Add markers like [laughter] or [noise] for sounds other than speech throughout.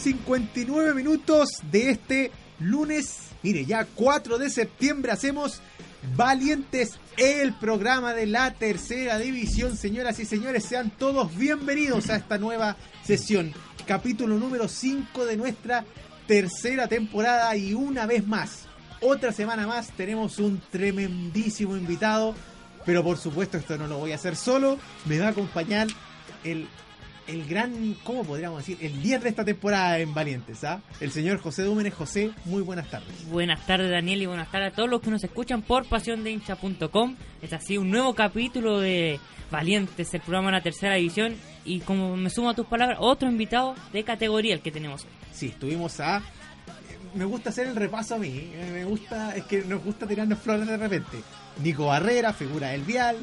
59 minutos de este lunes. Mire, ya 4 de septiembre hacemos Valientes, el programa de la tercera división. Señoras y señores, sean todos bienvenidos a esta nueva sesión. Capítulo número 5 de nuestra tercera temporada y una vez más, otra semana más, tenemos un tremendísimo invitado. Pero por supuesto esto no lo voy a hacer solo, me va a acompañar el el gran, ¿cómo podríamos decir? El 10 de esta temporada en Valientes, ¿ah? El señor José Dúmenes. José, muy buenas tardes. Buenas tardes, Daniel, y buenas tardes a todos los que nos escuchan por pasiondeincha.com. Es así un nuevo capítulo de Valientes, el programa de la tercera división. Y como me sumo a tus palabras, otro invitado de categoría el que tenemos hoy. Sí, estuvimos a me gusta hacer el repaso a mí. Me gusta, es que nos gusta tirarnos flores de repente. Nico Barrera, figura del Vial,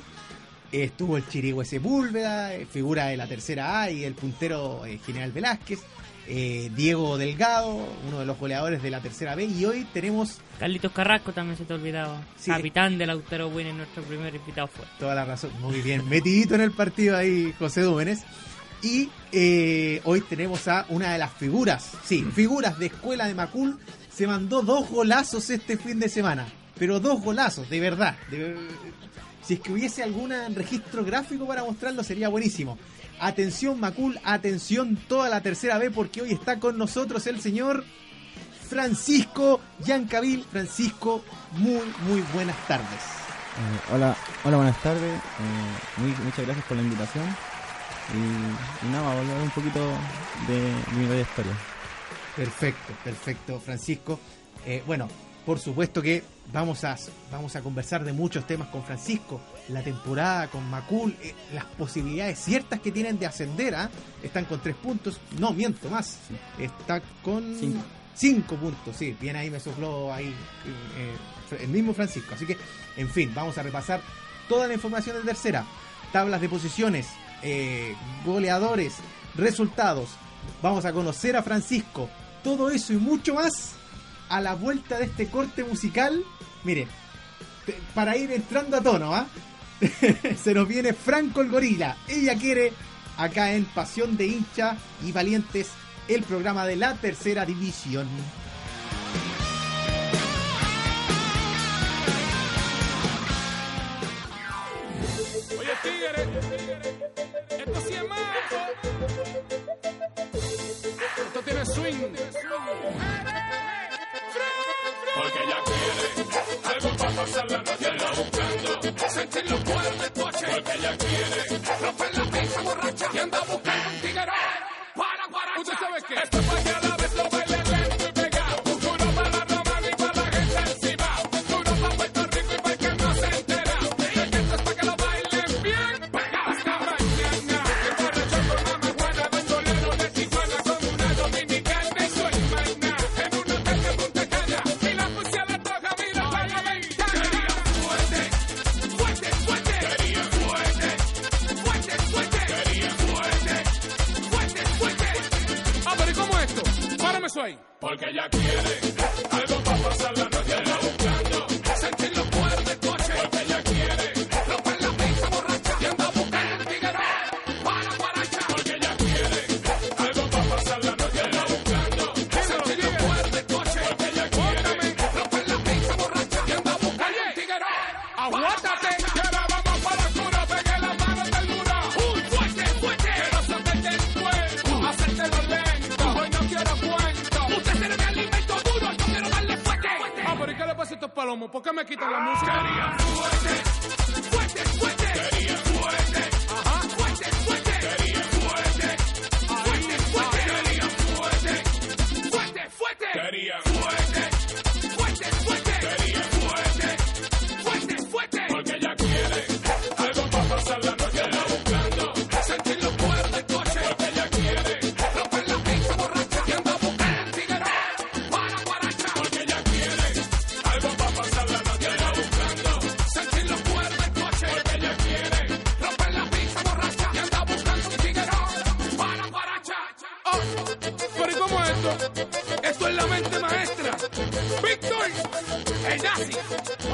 estuvo el Chirigüe Sepúlveda, eh, figura de la tercera A y el puntero eh, General Velázquez, eh, Diego Delgado, uno de los goleadores de la tercera B, y hoy tenemos... Carlitos Carrasco también se te olvidaba, capitán del Autero Win en nuestro primer invitado fue. Toda la razón, muy bien, metidito en el partido ahí José Dúmenes. Y hoy tenemos a una de las figuras, sí, figuras de Escuela de Macul, se mandó dos golazos este fin de semana, pero dos golazos, de verdad, de, si es que hubiese algún registro gráfico para mostrarlo, sería buenísimo. Atención Macul, atención toda la tercera B, porque hoy está con nosotros el señor Francisco Yancabil. Francisco, muy, muy buenas tardes. Eh, hola, hola, buenas tardes. Eh, muchas gracias por la invitación. Y, nada, vamos a hablar un poquito de mi historia. Perfecto, perfecto, Francisco. Eh, bueno, por supuesto que vamos a, vamos a conversar de muchos temas con Francisco, la temporada con Macul, eh, las posibilidades ciertas que tienen de ascender, ¿ah? están con tres puntos, no miento más, está con cinco. puntos, sí, bien ahí me sopló ahí eh, el mismo Francisco, así que en fin, vamos a repasar toda la información de tercera, tablas de posiciones, eh, goleadores, resultados, vamos a conocer a Francisco, todo eso y mucho más a la vuelta de este corte musical, mire, para ir entrando a tono, ¿ah? [laughs] Se nos viene Franco el Gorila. Ella quiere acá en Pasión de Hincha y Valientes, el programa de la tercera división. Oye, tigre, esto sí es Esto tiene swing. Para pasar la buscando. Sentir los cuernos del coche. Porque ella quiere romper la pista borracha.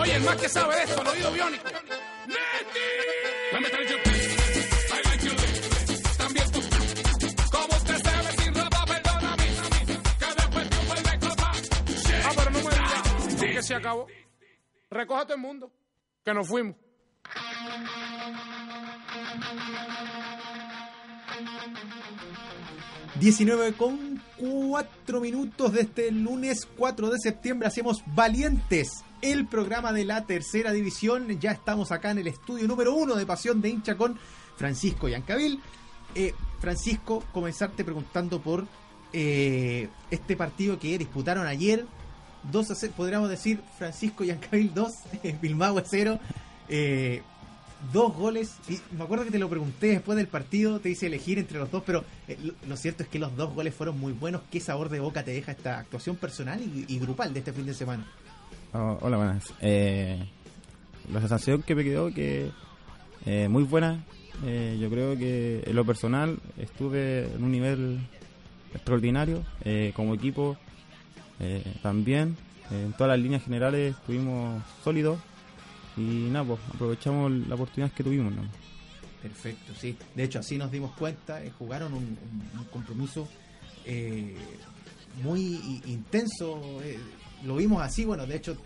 Oye, el más que sabe de esto, el oído biónico. ¡Neti! Que. Ah, pero no me digas que se acabó. Recoja a todo el mundo. Que nos fuimos. 19 con 4 minutos de este lunes 4 de septiembre hacemos Valientes, el programa de la tercera división. Ya estamos acá en el estudio número 1 de Pasión de Hincha con Francisco Yancavil. Eh, Francisco, comenzarte preguntando por eh, este partido que disputaron ayer. 2 a 0, podríamos decir Francisco Yancavil 2, [laughs] Bilbao 0. Eh, dos goles. Y me acuerdo que te lo pregunté después del partido, te hice elegir entre los dos, pero eh, lo, cierto es que los dos goles fueron muy buenos. ¿Qué sabor de boca te deja esta actuación personal y grupal de este fin de semana? Oh, hola, buenas. Eh, la sensación que me quedó que eh, muy buena. Eh, yo creo que en lo personal estuve en un nivel extraordinario. Eh, como equipo también. en todas las líneas generales estuvimos sólidos. Y nada, pues aprovechamos la oportunidad que tuvimos. Perfecto, sí. De hecho, así nos dimos cuenta. jugaron un, un- compromiso muy intenso. Lo vimos así, bueno, de hecho,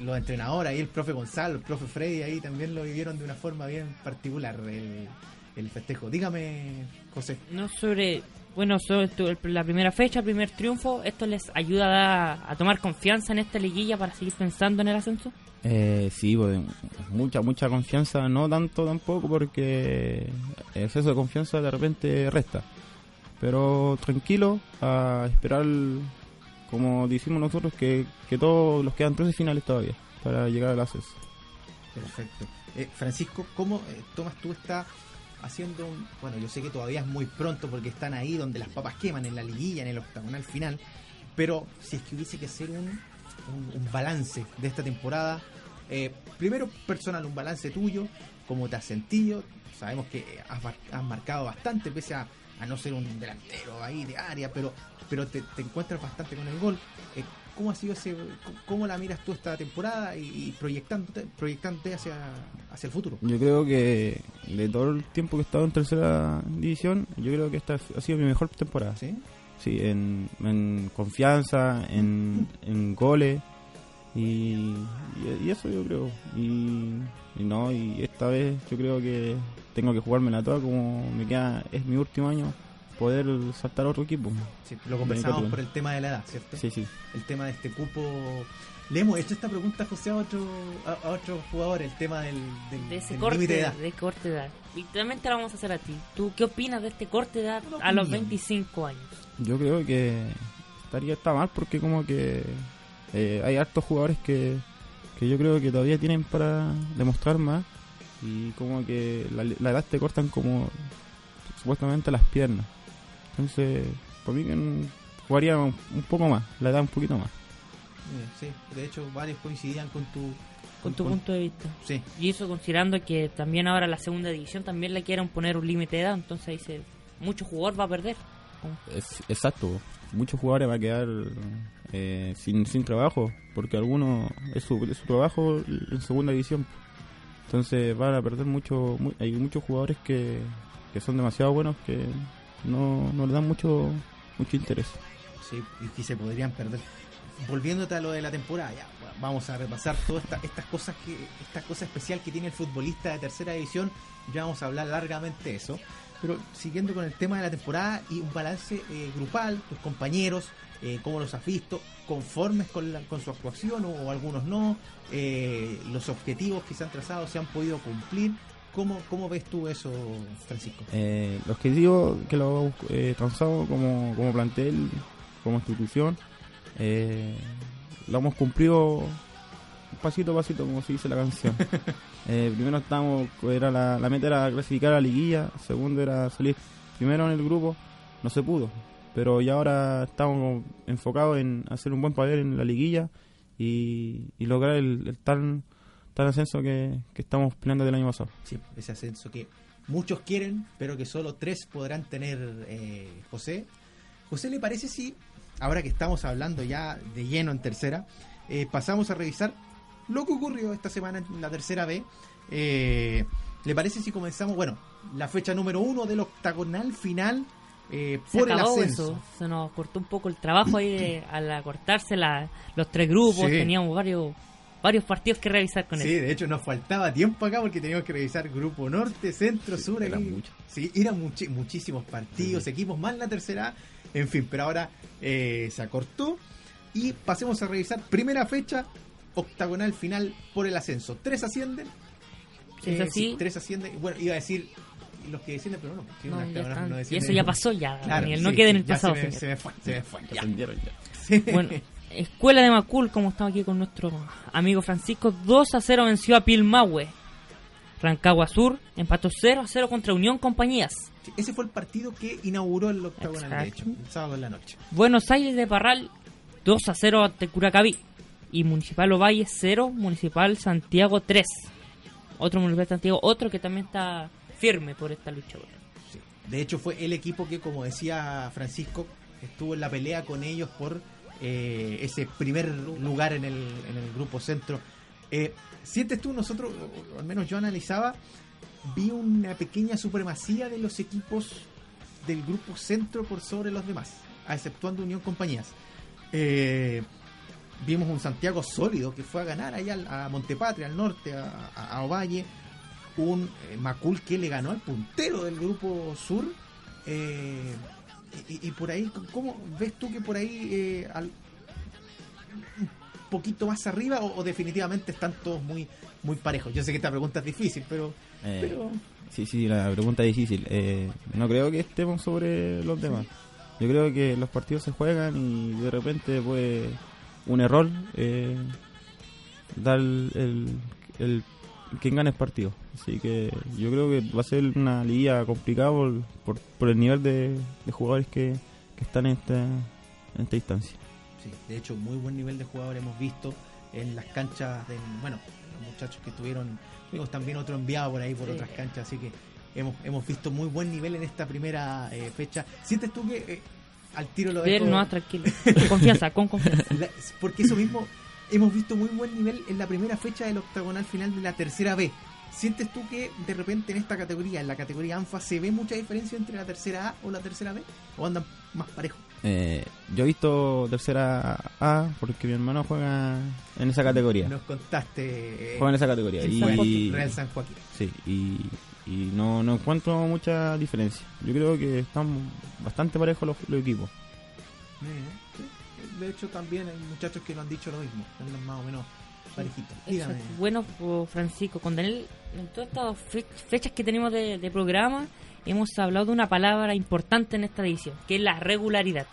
los entrenadores ahí, el profe Gonzalo, el profe Freddy ahí también lo vivieron de una forma bien particular el, el festejo. Dígame, José. No sobre, bueno, sobre tu- el- la primera fecha, primer triunfo, ¿esto les ayuda a, dar- a tomar confianza en esta liguilla para seguir pensando en el ascenso? Eh, sí, pues, mucha, mucha confianza, no tanto tampoco porque el exceso de confianza de repente resta. Pero tranquilo, a esperar, como decimos nosotros, que, que todos los quedan 13 finales todavía para llegar al acceso. Perfecto. Eh, Francisco, ¿cómo eh, tomas tú esta haciendo un... Bueno, yo sé que todavía es muy pronto porque están ahí donde las papas queman, en la liguilla, en el octagonal final, pero si es que hubiese que hacer un, un, balance de esta temporada, eh, primero personal, un balance tuyo, cómo te has sentido, sabemos que has, has marcado bastante, pese a, a no ser un delantero ahí de área, pero, pero te, te encuentras bastante con el gol. Eh, ¿Cómo ha sido ese, cómo- cómo la miras tú esta temporada y, y proyectándote, proyectándote hacia, hacia el futuro? Yo creo que de todo el tiempo que he estado en tercera división, yo creo que esta ha sido mi mejor temporada. ¿Sí? Sí, en, en confianza, en, en goles y, y- y eso yo creo. Y, y no, y esta vez yo creo que tengo que jugármela toda como me queda, es mi último año, poder saltar a otro equipo. Sí, lo conversamos por el tema de la edad, ¿cierto? Sí, sí. El tema de este cupo. Le hemos hecho esta pregunta, José, a otro, a, a otro jugador, el tema del, del, De ese del corte de edad. de corte de edad. Y también te la vamos a hacer a ti. ¿Tú qué opinas de este corte de edad a los opinión. 25 años? Yo creo que estaría está mal porque como que eh, hay hartos jugadores que, que yo creo que todavía tienen para demostrar más y como que la, la edad te cortan como supuestamente las piernas. Entonces, por mí que jugaría un, un poco más, la edad un poquito más. Eh, Sí, de hecho, varios coincidían con tu. Con tu punto de vista. Sí, Y eso considerando que también ahora la segunda división también le quieren poner un límite de edad, entonces ahí se, mucho jugador va a perder. Es, exacto, muchos jugadores van a quedar eh, sin, sin trabajo porque algunos es su, su trabajo en segunda división. Entonces van a perder mucho. mu- hay muchos jugadores que, que son demasiado buenos que no, no le dan mucho mucho interés. sí, y se podrían perder. Volviéndote a lo de la temporada, ya vamos a repasar todas esta- estas cosas que esta cosa especial que tiene el futbolista de tercera división. Ya vamos a hablar largamente de eso. Pero siguiendo con el tema de la temporada y un balance eh, grupal, tus compañeros, eh, cómo los has visto, conformes con, la- con su actuación o, o algunos no, eh, los objetivos que se han trazado se han podido cumplir. ¿Cómo, cómo ves tú eso, Francisco? Eh, los que digo que lo hemos eh, transado como, como plantel, como institución, eh, lo hemos cumplido pasito a pasito, como se dice la canción. [laughs] Eh, primero estamos, era la, meta era clasificar a la liguilla, segundo era salir primero en el grupo, no se pudo, pero ya ahora estamos enfocados en hacer un buen papel en la liguilla y, lograr el, el tal, tal ascenso que, que estamos planeando del año pasado. Sí, ese ascenso que muchos quieren, pero que solo tres podrán tener eh, José. José, ¿le parece si, ahora que estamos hablando ya de lleno en tercera, eh, pasamos a revisar lo que ocurrió esta semana en la tercera B? Eh, ¿Le parece si comenzamos, bueno, la fecha número uno del octagonal final eh, Se por el acabó ascenso? eso. Se nos cortó un poco el trabajo ahí de- [clears throat] al acortarse la- los tres grupos. Sí. Teníamos varios varios partidos que revisar con Sí, él. de hecho nos faltaba tiempo acá porque teníamos que revisar grupo norte, centro, sur. eran aquí. muchos. Sí, eran muchísimos partidos, equipos más la tercera, A, en fin, pero ahora eh, se acortó y pasemos a revisar primera fecha, octagonal final por el ascenso. Tres ascienden. Si es eh, así- sí, tres ascienden. Bueno, iba a decir los que descienden, pero no, No, una ya octagonal están. no y desciende. eso ya pasó ya, Claro, Daniel. No sí, quede en el pasado. Se me, se me fue, se me fue. ya. Ya. Sí. Bueno, Escuela de Macul, como estamos aquí con nuestro amigo Francisco, 2 a 0 venció a Pilmahue. Rancagua Sur empató 0 a 0 contra Unión Compañías. Sí, Ese fue el partido que inauguró el octagonal, de hecho, el sábado en la noche. Buenos Aires de Parral 2 a 0 ante Curacaví. Y Municipal Ovalle 0, Municipal Santiago 3. Otro Municipal Santiago, otro que también está firme por esta lucha. De hecho, fue el equipo que, como decía Francisco, estuvo en la pelea con ellos por eh, ese primer lugar en el, en el grupo centro. Eh, ¿Sientes tú, nosotros, al menos yo analizaba, vi una pequeña supremacía de los equipos del grupo centro por sobre los demás, exceptuando Unión Compañías? Eh, vimos un Santiago sólido que fue a ganar allá al- a Montepatria, al norte, a, Ovalle. Un eh, Macul que le ganó al puntero del grupo sur. eh, y, y por ahí, ¿cómo ves tú que por ahí eh, al- un poquito más arriba o, o definitivamente están todos muy muy parejos? Yo sé que esta pregunta es difícil, pero, Eh, pero Sí, sí, la pregunta es difícil. Eh, no creo que estemos sobre los demás. Yo creo que los partidos se juegan y de repente puede un error eh, dar el, el, el- quien gane el partido. Así que yo creo que va a ser una liga complicada por, por, por el nivel de, de jugadores que, que están en esta, en esta instancia. Sí, de hecho, muy buen nivel de jugador hemos visto en las canchas de, bueno, los muchachos que estuvieron, tuvimos también otro enviado por ahí por Sí. otras canchas, así que hemos, hemos visto muy buen nivel en esta primera eh, fecha. ¿Sientes tú que eh, al tiro lo dejo- no, tranquilo. Con [laughs] confianza, con confianza. la- porque eso mismo, hemos visto muy buen nivel en la primera fecha del octagonal final de la tercera B. ¿Sientes tú que de repente en esta categoría, en la categoría ANFA, se ve mucha diferencia entre la tercera A o la tercera B? ¿O andan más parejos? Eh, yo he visto tercera A porque mi hermano juega en esa categoría. Nos contaste. eh, Juega en esa categoría. en y, San Joaquín, Real San Joaquín. Sí, y, y no, no encuentro mucha diferencia. Yo creo que están bastante parejos los, los equipos. Sí. De hecho, también hay muchachos que lo han dicho lo mismo. Andan más o menos parejitos. Bueno, pues, Francisco, con Daniel, en todas estas fe- fechas que tenemos de, de programa, hemos hablado de una palabra importante en esta edición, que es la regularidad.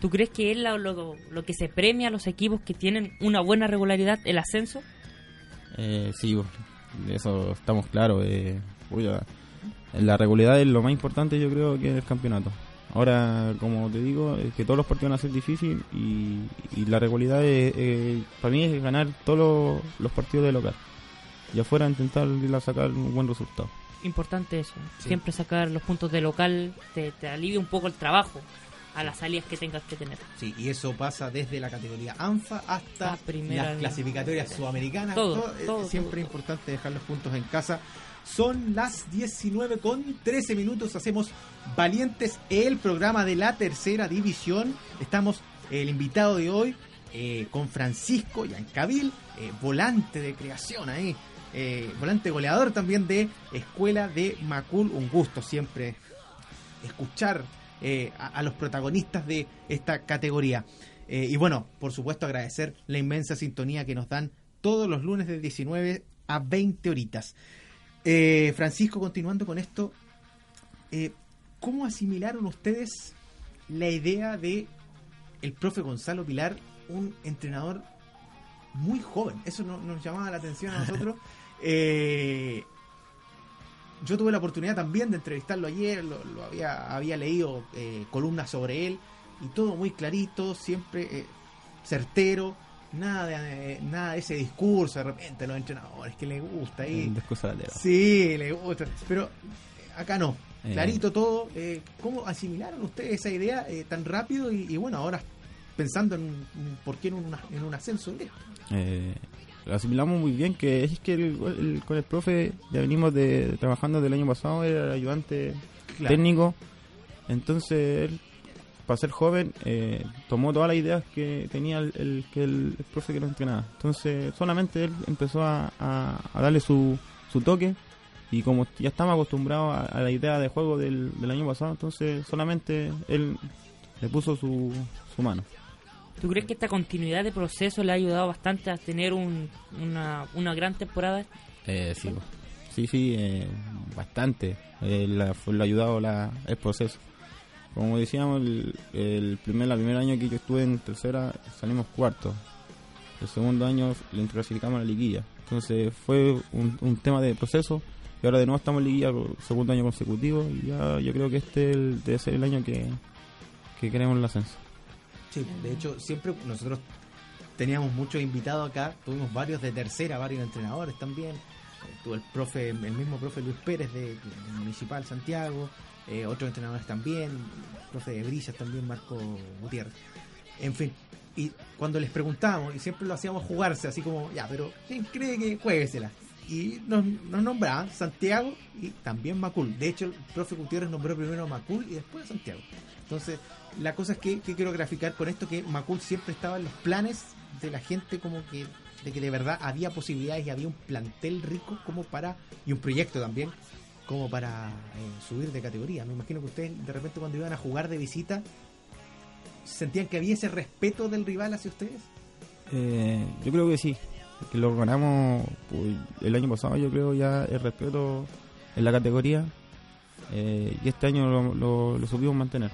¿Tú crees que es lo, lo que se premia a los equipos que tienen una buena regularidad, el ascenso? Eh, sí, eso estamos claros. Eh, la regularidad es lo más importante yo creo que en el campeonato. Ahora, como te digo, es que todos los partidos van a ser difíciles y, y la regularidad es, eh, para mí es ganar todos los, los partidos de local. Y afuera intentar ir a sacar un buen resultado. Importante eso. Sí. Siempre sacar los puntos de local te, te alivia un poco el trabajo a las salidas que tengas que tener. Sí, y eso pasa desde la categoría ANFA hasta primera las clasificatorias sudamericanas. Todo, eh, todo, siempre todo. importante dejar los puntos en casa. Son las 19 con 13 minutos. Hacemos Valientes, el programa de la tercera división. Estamos, el invitado de hoy, eh, con Francisco Yancabil, eh, volante de creación ahí. eh, volante goleador también de Escuela de Macul. Un gusto siempre escuchar eh, a, a los protagonistas de esta categoría. Eh, y bueno, por supuesto agradecer la inmensa sintonía que nos dan todos los lunes de 19 a 20 horitas. Eh, Francisco, continuando con esto, eh, ¿cómo asimilaron ustedes la idea de el profe Gonzalo Pilar, un entrenador muy joven? Eso no- nos llamaba la atención a nosotros. [laughs] Eh, yo tuve la oportunidad también de entrevistarlo ayer, lo, lo había, había leído eh, columnas sobre él y todo muy clarito, siempre eh, certero, nada de, eh, nada de ese discurso de repente los entrenadores que les gusta ahí. Sí, le gusta. Pero eh, acá no. Eh. Clarito todo. Eh, ¿Cómo asimilaron ustedes esa idea eh, tan rápido? Y, y bueno, ahora pensando en, un- por qué en, una- en un ascenso directo. Eh, lo asimilamos muy bien, que es que el- el- con el profe ya venimos de, trabajando del año pasado, era el ayudante Claro. técnico, entonces él, para ser joven, eh, tomó todas las ideas que tenía el, el- que el, el profe que lo entrenaba. Entonces solamente él empezó a, a- a darle su, su toque y como ya estamos acostumbrados a, a la idea de juego del, del año pasado, entonces solamente él le puso su, su mano. ¿Tú crees que esta continuidad de proceso le ha ayudado bastante a tener un- una, una gran temporada? Eh, sí, sí, sí, eh, bastante. Eh, le ha ayudado la, el proceso. Como decíamos, el, el primer, la primer año que yo estuve en tercera salimos cuarto. El segundo año le clasificamos a la liguilla. Entonces fue un, tema de proceso y ahora de nuevo estamos en liguilla por segundo año consecutivo y ya yo creo que este debe ser el año que, que queremos el ascenso. Sí, de hecho, siempre nosotros teníamos muchos invitados acá, tuvimos varios de tercera, varios entrenadores también. Tuvo el profe, el mismo profe Luis Pérez de Municipal Santiago, eh, otros entrenadores también, profe de Brillas también, Marco Gutiérrez. En fin, y cuando les preguntábamos, y siempre lo hacíamos jugarse, así como, ya, pero ¿quién cree que jueguesela? Y nos, nos nombraban Santiago y también Macul. De hecho, el profe Gutiérrez nombró primero a Macul y después a Santiago. Entonces, la cosa es que, que quiero graficar con esto que Macul siempre estaba en los planes de la gente como que de que de verdad había posibilidades y había un plantel rico como para y un proyecto también como para eh, subir de categoría. Me imagino que ustedes de repente cuando iban a jugar de visita sentían que había ese respeto del rival hacia ustedes. Eh, yo creo que sí, que lo ganamos pues, el año pasado, yo creo ya el respeto en la categoría eh, y este año lo, lo, lo supimos mantener.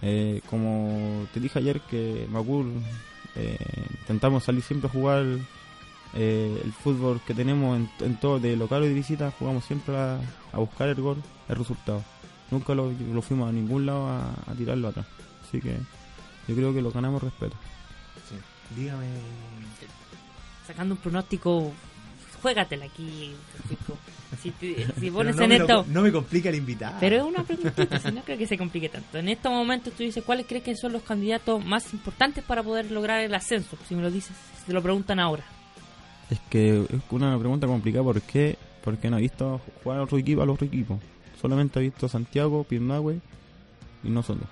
Eh, como te dije ayer que Macul eh, intentamos salir siempre a jugar eh, el fútbol que tenemos en, en todo, de local o de visita, jugamos siempre a, a buscar el gol, el resultado. Nunca lo, lo fuimos a ningún lado a, a tirarlo atrás. Así que yo creo que lo ganamos respeto. Dígame. Sacando un pronóstico, juégatela aquí, Francisco. Si, te- si [laughs] pones no, en esto... no me complica el invitado. Pero es una [laughs] preguntita, si no creo que se complique tanto. En estos momentos tú dices, ¿cuáles crees que son los candidatos más importantes para poder lograr el ascenso? Si me lo dices, si te lo preguntan ahora. Es que es una pregunta complicada. ¿Por qué? Porque no he visto jugar a otro equipo, a los otros equipos. Solamente he visto Santiago, Pirnagüe y nosotros.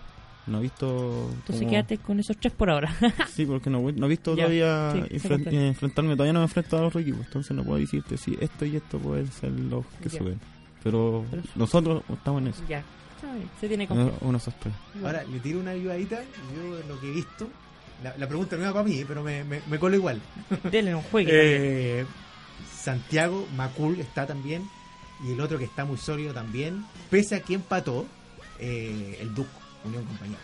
No he visto. Entonces como- quédate con esos tres por ahora. [laughs] Sí, porque no, no he visto [laughs] Ya, todavía sí, enfren- enfrentarme. Todavía no me he enfrentado a los otros equipos. Entonces no puedo decirte si esto y esto pueden ser los que Ya. suben. Pero Pero- nosotros estamos en eso. ya, se tiene Uno confianza. Ahora, le tiro una ayudadita. Yo lo que he visto. La, la pregunta no era para mí, pero me, me, me colo igual. [laughs] Dele un juegue. Eh, Santiago Macul está también. Y el otro que está muy sólido también. Pese a que empató eh, el Duc, Unión Compañía.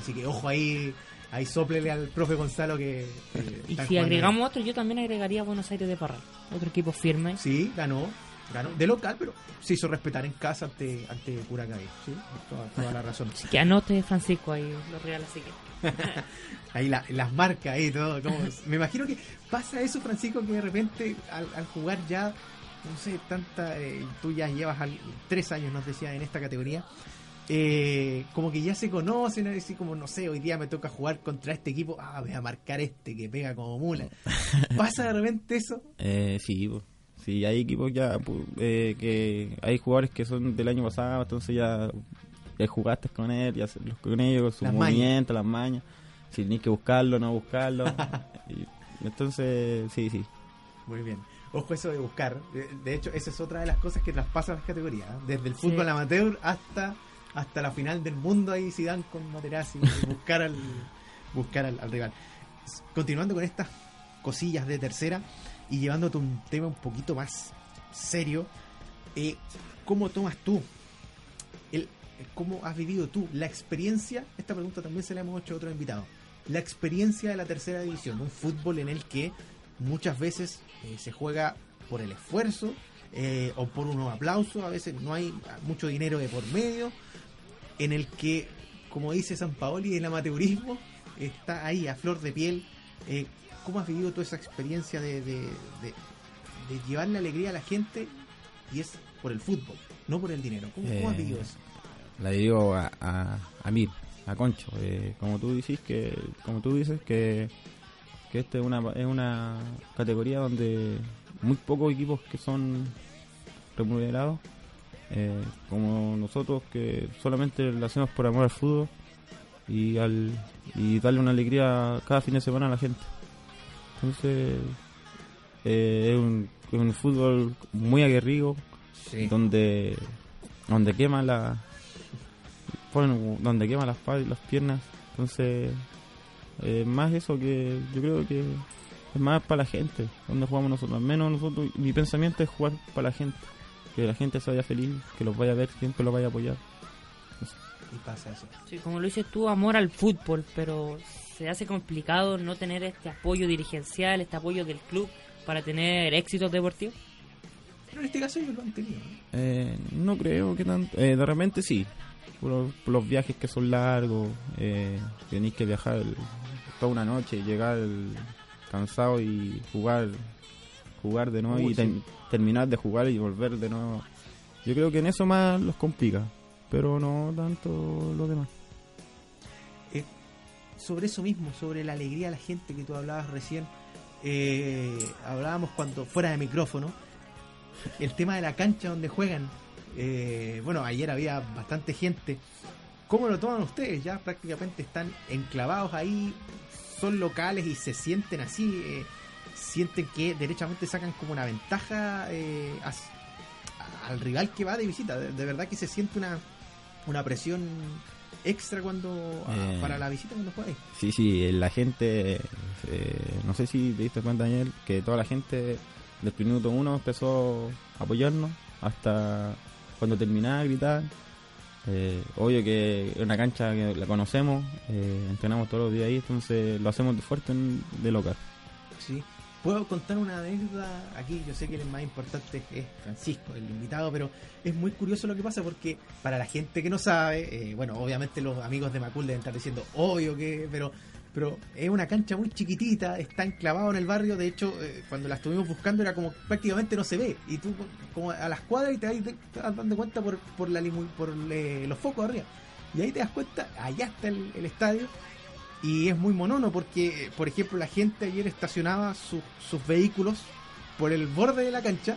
Así que ojo ahí. Ahí soplele al profe Gonzalo que. eh, y si agregamos otro, yo también agregaría Buenos Aires de Parral. Otro equipo firme. Sí, ganó. Ganó de local, pero se hizo respetar en casa ante, ante Curacaví. Sí, toda, toda la razón. Así que anote Francisco ahí los reales así que. [laughs] Ahí la- las marcas ahí todo. como- me imagino que pasa eso, Francisco, que de repente al, al jugar ya, no sé, tanta. eh, tú ya llevas al- tres años, nos decía, en esta categoría. eh, como que ya se conocen, así como, no sé, hoy día me toca jugar contra este equipo. Ah, voy a marcar este que pega como mula. [laughs] ¿Pasa de repente eso? Eh, sí, sí, hay equipos ya pu- eh, que hay jugadores que son del año pasado, entonces ya, ya jugaste con él, ya se- los- con ellos, sus Las mañas. movimientos, las mañas, si tenés que buscarlo, no buscarlo. [laughs] y, entonces, sí, sí. Muy bien. Ojo eso de buscar. De, hecho, esa es otra de las cosas que traspasan las categorías. ¿eh? Desde el fútbol Sí. amateur hasta hasta la final del mundo ahí Zidane con Materazzi y [laughs] buscar al buscar al, al rival. Continuando con estas cosillas de tercera y llevándote un tema un poquito más serio, eh, ¿cómo tomas tú el, cómo has vivido tú la experiencia? Esta pregunta también se la hemos hecho a otros invitados. La experiencia de la tercera división, un fútbol en el que muchas veces eh, se juega por el esfuerzo eh, o por unos aplausos, a veces no hay mucho dinero de por medio, en el que, como dice San Paoli, el amateurismo está ahí a flor de piel. Eh, ¿Cómo has vivido toda esa experiencia de, de, de- de llevarle alegría a la gente y es por el fútbol, no por el dinero? ¿Cómo, cómo has Eh, vivido eso? la digo a, a, a mí, a Concho. eh, como tú dices que, como tú dices que, que esta es una, es una categoría donde muy pocos equipos que son remunerados, eh, como nosotros que solamente lo hacemos por amor al fútbol y al y darle una alegría cada fin de semana a la gente. Entonces eh, es, un, es un fútbol muy aguerrido, donde donde quema la bueno, donde quema las las piernas. Entonces eh, más eso que yo creo que es más para la gente donde jugamos nosotros. Al menos nosotros mi pensamiento es jugar para la gente que la gente se vaya feliz que los vaya a ver siempre los vaya a apoyar. Y pasa eso. Sí, como lo dices tú, amor al fútbol, pero se hace complicado no tener este apoyo dirigencial, este apoyo del club para tener éxitos deportivos. Pero en este caso ellos lo han tenido. ¿no? Eh, no creo que tanto. Eh, de repente sí. Por, los- por los viajes que son largos. Eh, tenéis que viajar el- toda una noche llegar el- cansado y jugar jugar de nuevo Uy, y sí. terminar de jugar y volver de nuevo. Yo creo que en eso más los complica. Pero no tanto lo demás. Sobre eso mismo, sobre la alegría de la gente que tú hablabas recién, eh, hablábamos cuando fuera de micrófono, el tema de la cancha donde juegan. eh, bueno, ayer había bastante gente. ¿Cómo lo toman ustedes? Ya prácticamente están enclavados ahí, son locales y se sienten así, eh, sienten que derechamente sacan como una ventaja eh, al rival que va de visita. De, de verdad que se siente una, una presión extra cuando Eh. para la visita cuando juegas. Sí, sí, eh, la gente, eh, no sé si te diste cuenta, Daniel, que toda la gente del minuto uno empezó a apoyarnos hasta cuando terminaba a gritar. Eh, obvio que es una cancha que la conocemos, eh, entrenamos todos los días ahí, entonces lo hacemos de fuerte en- de local. Sí. Puedo contar una anécdota aquí, yo sé que el más importante es Francisco, el invitado, pero es muy curioso lo que pasa porque para la gente que no sabe, eh, bueno, obviamente los amigos de Macul deben estar diciendo, obvio que, pero pero es una cancha muy chiquitita, está enclavado en el barrio, de hecho, eh, cuando la estuvimos buscando era como prácticamente no se ve, y tú como a las cuadras y te, vas- dando cuenta por, por, la, por eh, los focos arriba, y ahí te das cuenta, allá está el estadio, y es muy monono porque, por ejemplo, la gente ayer estacionaba su- sus vehículos por el borde de la cancha,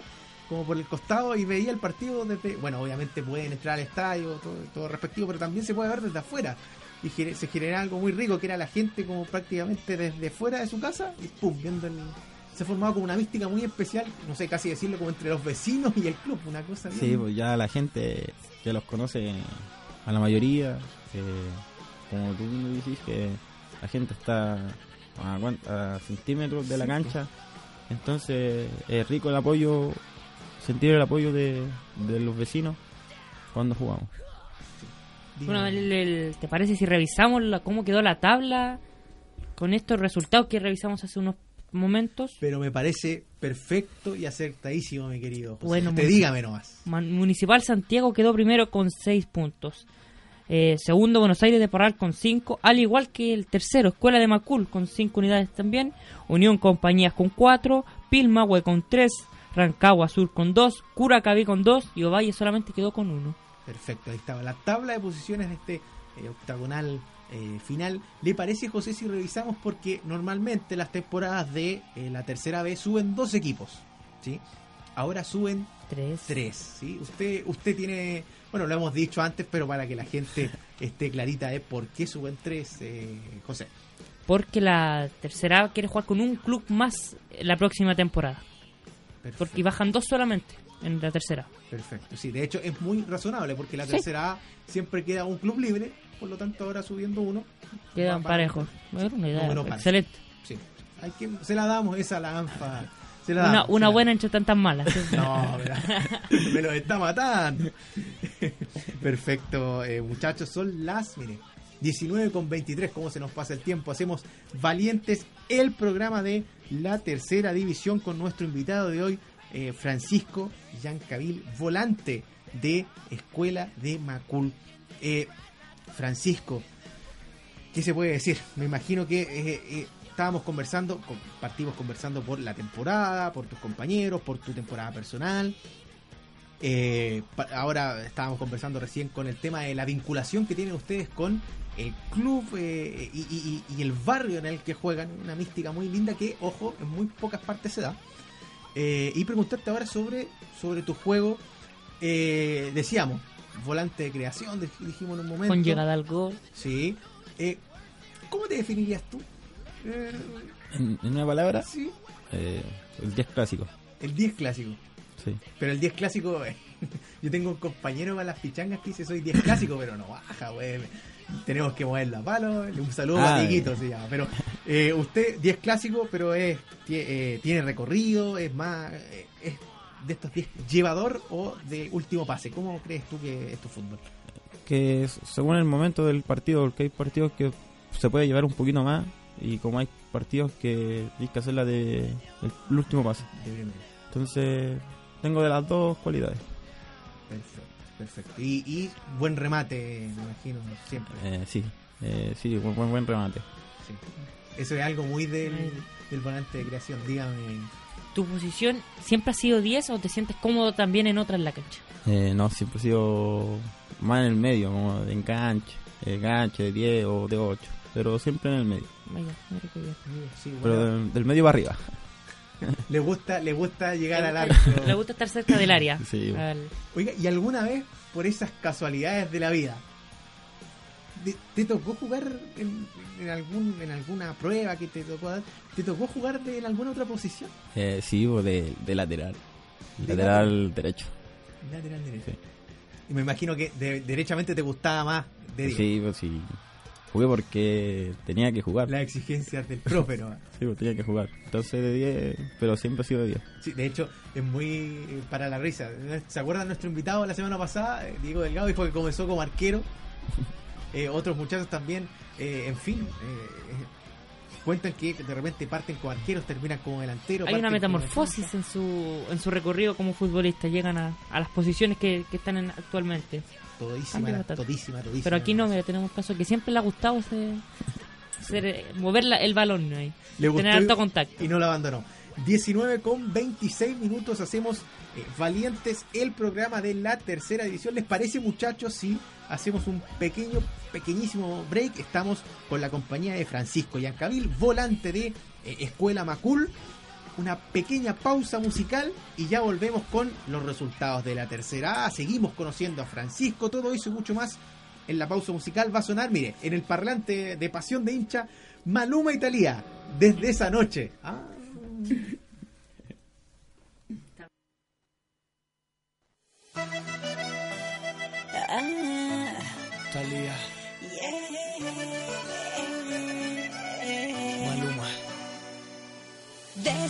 como por el costado, y veía el partido desde. Bueno, obviamente pueden entrar al estadio, todo, todo respectivo, pero también se puede ver desde afuera. Y se genera algo muy rico que era la gente como prácticamente desde fuera de su casa y pum, viendo el. Se formaba como una mística muy especial, no sé, casi decirlo como entre los vecinos y el club, una cosa bien. Sí, pues ya la gente ya los conoce a la mayoría. eh, como tú mismo dices, que la gente está a, a centímetros de la cancha. Entonces es rico el apoyo, sentir el apoyo de, de los vecinos cuando jugamos. Bueno, el- el- ¿te parece si revisamos la, cómo quedó la tabla con estos resultados que revisamos hace unos momentos? Pero me parece perfecto y acertadísimo, mi querido. José. Bueno, te dígame nomás. Municipal Santiago quedó primero con 6 puntos. Eh, segundo, Buenos Aires de Parral con 5, al igual que el tercero, Escuela de Macul con 5 unidades también, Unión Compañías con 4, Pilmahue con 3, Rancagua Sur con 2, Curacaví con 2 y Ovalle solamente quedó con 1. Perfecto, ahí estaba la tabla de posiciones de este eh, octagonal eh, final. ¿Le parece, José, si revisamos? Porque normalmente las temporadas de la tercera vez suben dos equipos, ¿sí? Ahora suben 3. tres, ¿sí? Usted, usted tiene, bueno, lo hemos dicho antes, pero para que la gente [laughs] esté clarita de por qué suben tres, eh, José. Porque la tercera quiere jugar con un club más la próxima temporada. Perfecto. Porque bajan dos solamente. en la tercera. Perfecto, sí, de hecho es muy razonable porque la tercera A siempre queda un club libre, por lo tanto ahora subiendo uno. Quedan parejos. Excelente. Sí, hay que, se la damos esa la ANFA. Se la Una, damos, se una la- buena entre tantas malas. ¿sí? No, [laughs] me lo está matando. [laughs] Perfecto, eh, muchachos, son las, mire, 19 con 23, cómo se nos pasa el tiempo. Hacemos Valientes, el programa de la tercera división con nuestro invitado de hoy, eh, Francisco Yancavil, volante de Escuela de Macul. Eh, Francisco, ¿qué se puede decir? Me imagino que estábamos conversando, con- partimos conversando por la temporada, por tus compañeros, por tu temporada personal. Eh, ahora estábamos conversando recién con el tema de la vinculación que tienen ustedes con el club eh, y, y- y el barrio en el que juegan, una mística muy linda que, ojo, en muy pocas partes se da. Eh, y preguntarte ahora sobre, sobre tu juego. Eh, decíamos, volante de creación, dij- dijimos en un momento. Con llegada al gol. Sí. Eh, ¿Cómo te definirías tú? Eh, En, en una palabra, sí. eh, el 10 clásico. El 10 clásico. Sí. Pero el 10 clásico, eh, [laughs] yo tengo un compañero para las pichangas que dice soy 10 clásico, pero no baja, güey. Tenemos que moverlo a palo. Un saludo Ah, a Tiguito se llama. Pero eh, usted, 10 clásico, pero es tie- eh, tiene recorrido, es más. eh, es de estos 10 llevador o de último pase. ¿Cómo crees tú que es tu fútbol? Que según el momento del partido, porque hay partidos que se puede llevar un poquito más y como hay partidos que tienes que hacer la de el, el último pase. Entonces, tengo de las dos cualidades. Perfecto, perfecto. Y, y buen remate, me imagino, siempre. Eh, sí, eh, sí, buen, buen, buen remate. Sí. Eso es algo muy del, del volante de creación. Dígame. ¿Tu posición siempre ha sido 10 o te sientes cómodo también en otra en la cancha? Eh, no, siempre he sido más en el medio, como de enganche, de enganche, de 10 o de 8, pero siempre en el medio. Vaya, mira qué bien. Sí, Pero del, del medio para arriba. le gusta, le gusta llegar al Le gusta- arco. Le gusta estar cerca del área. Sí. Al- Oiga, ¿y alguna vez, por esas casualidades de la vida, te, te tocó jugar en, en algún en alguna prueba que te tocó dar? ¿Te tocó jugar de, en alguna otra posición? Eh, sí, o de, de lateral. ¿De Lateral derecho. Lateral derecho. Sí. Y me imagino que de- derechamente te gustaba más de. Sí, pues sí. Jugué porque tenía que jugar. las exigencias del profe, ¿no? [laughs] Sí, pues tenía que jugar. Entonces de 10, pero siempre he sido de 10. Sí, de hecho, es muy eh, para la risa. ¿Se acuerdan nuestro invitado la semana pasada, eh, Diego Delgado, dijo que comenzó como arquero? [laughs] Eh, otros muchachos también, eh, en fin, cuentan que de repente parten como arqueros, terminan como delanteros. Hay una metamorfosis en su, en su recorrido como futbolista. Llegan a, a las posiciones que, que están en- actualmente. Todísima, todísima, todísima. Pero aquí no, mira, tenemos caso que siempre le ha gustado ese, mover la- el balón ahí. Le gustó Tener alto contacto. y no lo abandonó. 19 con 26 minutos hacemos eh, Valientes el programa de la tercera división. ¿Les parece muchachos si hacemos un pequeño, pequeñísimo break? Estamos con la compañía de Francisco Yancavil, volante de eh, Escuela Macul. Una pequeña pausa musical y ya volvemos con los resultados de la tercera A. Seguimos conociendo a Francisco, todo eso y mucho más. En la pausa musical va a sonar, mire, en el parlante de Pasión de Hincha, Maluma Italia, desde esa noche. Ah.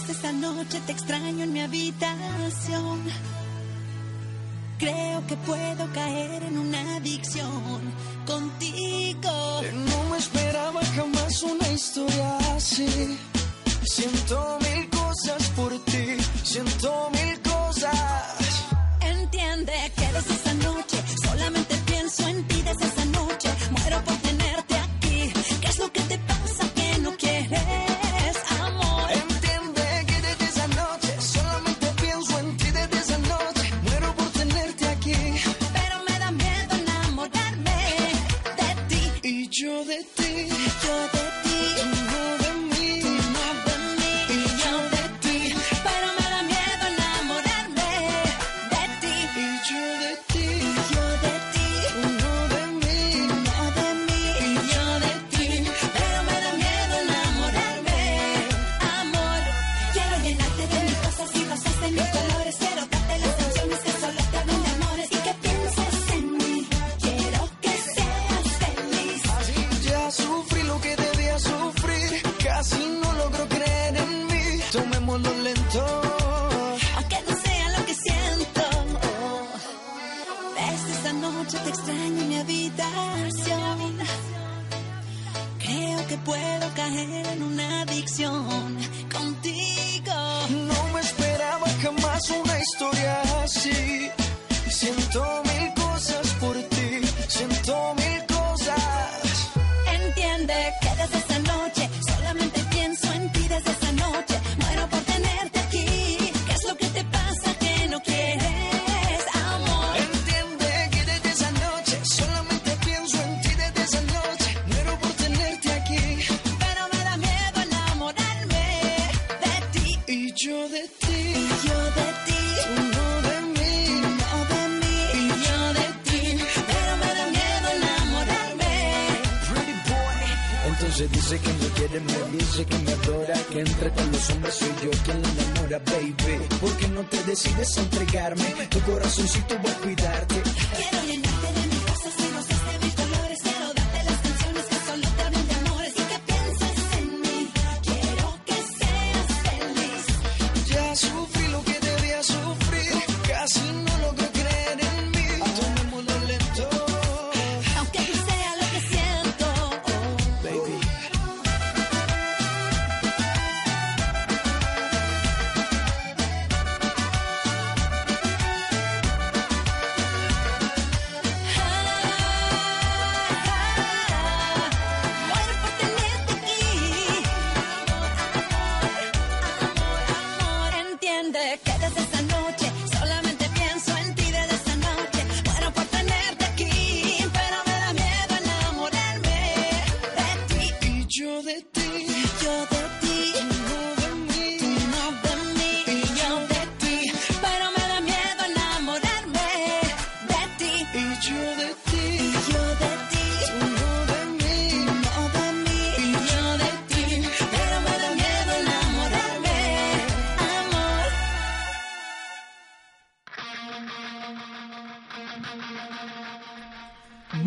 Desde esa noche te extraño en mi habitación. Creo que puedo caer en una adicción contigo. No me esperaba jamás una historia así. Siento mil cosas por ti, siento mil cosas. Entiende que desde esa noche solamente pienso en ti. Desde puedo caer en una adicción que me adora, que entre todos los hombres soy yo quien la enamora, baby. ¿Por qué no te decides a entregarme? Tu corazoncito voy a cuidarte.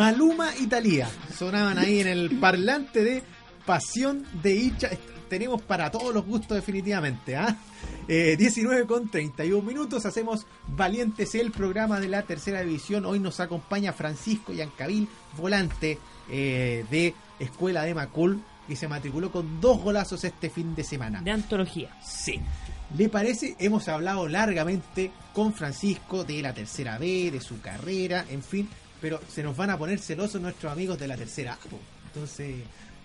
Maluma y Thalía sonaban ahí en el parlante de Pasión de hincha. Tenemos para todos los gustos definitivamente. ¿ah? Eh, 19 con 31 minutos. Hacemos Valientes el programa de la tercera división. Hoy nos acompaña Francisco Yancabil, volante eh, de Escuela de Macul, que se matriculó con dos golazos este fin de semana. De antología. Sí. ¿Le parece? Hemos hablado largamente con Francisco de la tercera B, de su carrera, en fin, pero se nos van a poner celosos nuestros amigos de la tercera A. Entonces,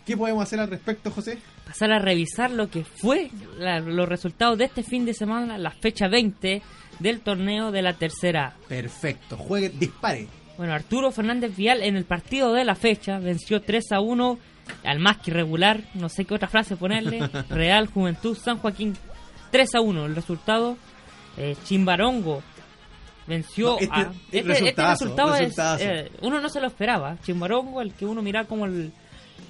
¿qué podemos hacer al respecto, José? Pasar a revisar lo que fue la- los resultados de este fin de semana, la fecha 20 del torneo de la tercera A. Perfecto, juegue, dispare. Bueno, Arturo Fernández Vial en el partido de la fecha venció 3 a 1 al más que irregular, no sé qué otra frase ponerle, [laughs] Real Juventud San Joaquín 3 a 1 el resultado. Eh, Chimbarongo venció No, este- a... este Este, este resultado es... eh, uno no se lo esperaba. Chimbarongo, el que uno mira como el,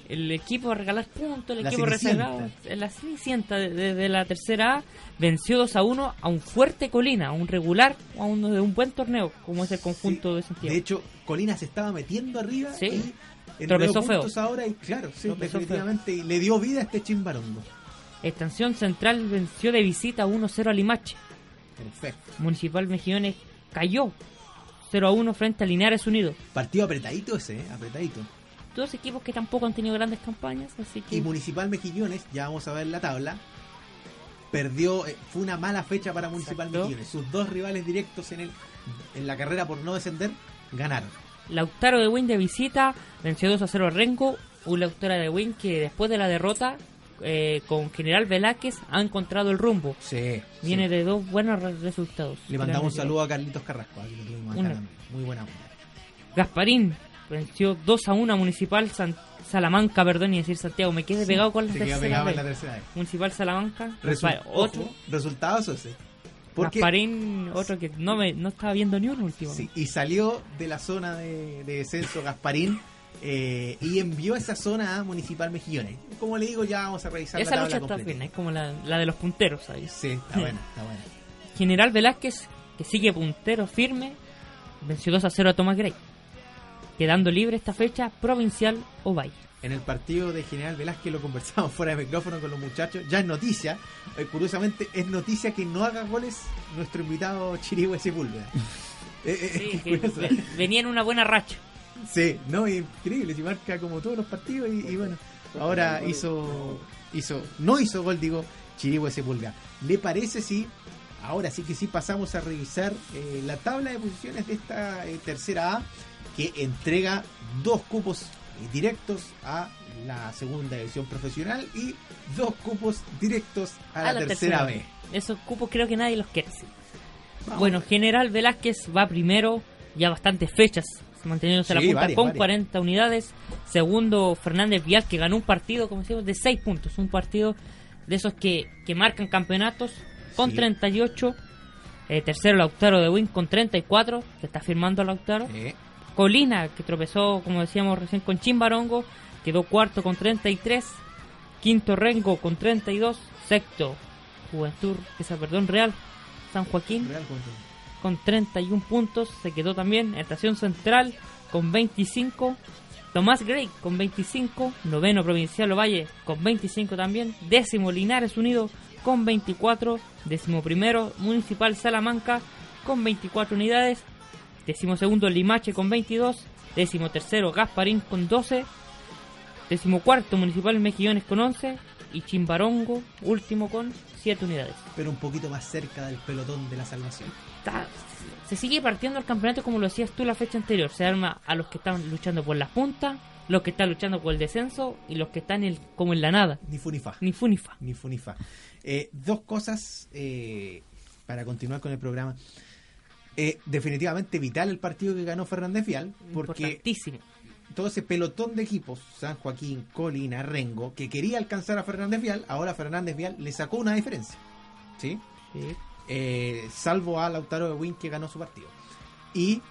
el equipo a regalar puntos, el La equipo reservado, eh, la cenicienta de, de- la tercera A, venció 2 a 1 a un fuerte Colina, a un regular, a uno de un buen torneo, como es el conjunto de Santiago. De hecho, Colina se estaba metiendo arriba Sí. y Tropezó feo. ahora y claro, sí, definitivamente y le dio vida a este chimbarongo. Estación Central venció de visita 1-0 a Limache. Perfecto. Municipal Mejillones cayó 0 a 1 frente a Linares Unido. Partido apretadito ese, ¿eh? apretadito. Dos equipos que tampoco han tenido grandes campañas, así que Y Municipal Mejillones, ya vamos a ver la tabla, perdió, eh, fue una mala fecha para Municipal Exacto. Mejillones. Sus dos rivales directos en el en la carrera por no descender ganaron. Lautaro de Win de visita venció 2 a 0 a Renco. Un Lautaro de Win que después de la derrota eh, con General Velázquez ha encontrado el rumbo. Sí. Viene de dos buenos re- resultados. Le mandamos un saludo a Carlitos Carrasco, aquí lo tuvimos acá Una. también. Muy buena onda. Gasparín venció 2 a 1 a Municipal San- Salamanca, perdón, y decir Santiago. Me quedé pegado con la tercera pegado la tercera vez. Municipal Salamanca. Resu- otro. resultados ese. Porque Gasparín, otro que no me no estaba viendo ni uno último. sí, y salió de la zona de, de descenso Gasparín eh, y envió esa zona a Municipal Mejillones. Como le digo, ya vamos a revisar Esa la lucha tabla está completa. bien, es como la, la de los punteros ahí. Sí, está buena, está buena. [laughs] General Velázquez, que sigue puntero firme, venció 2 a 0 a Tomás Grey, quedando libre esta fecha provincial o valle. En el partido de General Velázquez lo conversamos [laughs] fuera de micrófono con los muchachos. Ya es noticia. eh, curiosamente, es noticia que no haga goles nuestro invitado Chirihue Sepúlveda. [laughs] Eh, eh, Sí, que venía en una buena racha. Sí, no, increíble, si marca como todos los partidos y, y bueno, ahora hizo, hizo, no hizo gol, digo, Chirigüe Sepúlveda. ¿Le parece si, ahora sí que sí pasamos a revisar eh, la tabla de posiciones de esta eh, tercera A, que entrega dos cupos eh, directos a la segunda división profesional y dos cupos directos a, la, tercera, B. Esos cupos creo que nadie los quiere. Vamos. Bueno, General Velázquez va primero, ya bastantes fechas, manteniéndose a Sí, la punta varias, con varias. 40 unidades. Segundo, Fernández Vial, que ganó un partido, como decimos, de 6 puntos. Un partido de esos que, que marcan campeonatos con Sí. 38. Eh, tercero, Lautaro de Win con 34, que está firmando Lautaro. Eh, Colina, que tropezó, como decíamos recién, con Chimbarongo, quedó cuarto con 33. Quinto, Rengo con 32. Sexto, Juventud, esa perdón, Real, San Joaquín Real. Con 31 puntos. Se quedó también Estación Central con 25. Tomás Gray con 25. Noveno Provincial Ovalle con 25 también. Décimo Linares Unido con 24. Décimo primero Municipal Salamanca con 24 unidades. Décimo segundo Limache con 22. Décimo tercero Gasparín con 12. Décimo cuarto Municipal Mejillones con 11. Y Chimbarongo último con 7 unidades. pero un poquito más cerca del pelotón de la salvación. Está- se sigue partiendo el campeonato como lo decías tú la fecha anterior. Se arma a los que están luchando por las puntas, los que están luchando por el descenso y los que están el- como en la nada. Ni funifa. Ni fu ni fa. Ni funifa. Eh, dos cosas eh, para continuar con el programa. Eh, definitivamente vital el partido que ganó Fernández Vial, porque Importantísimo. todo ese pelotón de equipos, San Joaquín, Colina, Rengo, que quería alcanzar a Fernández Vial, ahora Fernández Vial le sacó una diferencia. ¿Sí? Sí. Eh, salvo a Lautaro de Win que ganó su partido. Y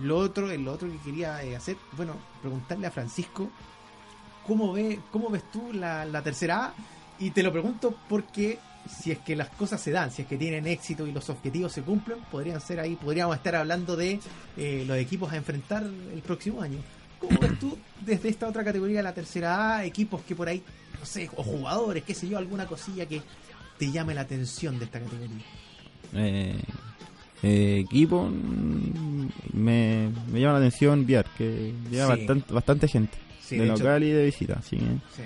lo otro, lo otro que quería eh, hacer, bueno, preguntarle a Francisco cómo ve, cómo ves tú la, la tercera A, y te lo pregunto porque si es que las cosas se dan, si es que tienen éxito y los objetivos se cumplen, podrían ser ahí, podríamos estar hablando de eh, los equipos a enfrentar el próximo año. ¿Cómo ves tú desde esta otra categoría, la tercera A, equipos que por ahí, no sé, o jugadores, qué sé yo, alguna cosilla que te llame la atención de esta categoría? Eh, eh, equipo mm, me, me llama la atención Viar, que lleva Sí. bastante, bastante gente, Sí, de, de hecho- local y de visita. Así que- Sí.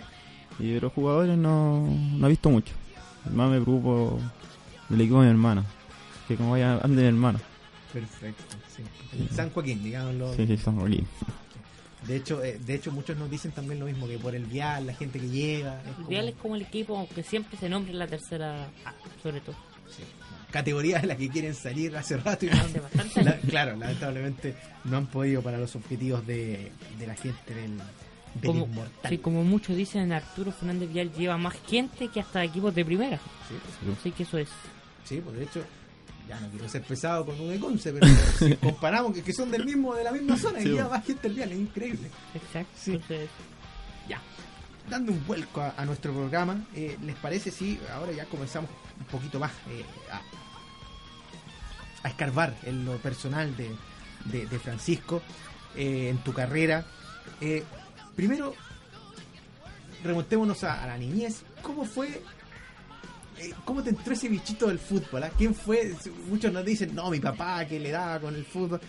y de los jugadores no, no he visto mucho. Más me preocupo del equipo de mi hermano, que como vaya ande mi hermano. Perfecto, sí. El San Joaquín, digámoslo. Sí, sí, son aquí. De hecho, eh, de hecho muchos nos dicen también lo mismo que por el vial, la gente que llega, es El como- Real es como el equipo, aunque siempre se nombre en la tercera sobre todo. Sí, categoría de la que quieren salir hace rato y no han- Hace bastante la- años. claro, lamentablemente no han podido para los objetivos de, de la gente del, del Como, inmortal. sí, como muchos dicen, Arturo Fernández Vial lleva más gente que hasta equipos de primera. Sí, Así que eso es. sí, pues de hecho, ya no quiero ser pesado con un Conce, pero [laughs] si comparamos que, que son del mismo, de la misma zona y Sí, lleva bueno. más gente el vial, es increíble. Exacto. Sí. Entonces, Ya, dando un vuelco a, nuestro programa, eh, ¿les parece si ahora ya comenzamos un poquito más eh, a, escarbar en lo personal de, de- Francisco, eh, en tu carrera? Eh, primero, remontémonos a, a la niñez. ¿Cómo fue? ¿Cómo te entró ese bichito del fútbol? ah? ¿Quién fue? Muchos nos dicen, no, mi papá que le daba con el fútbol.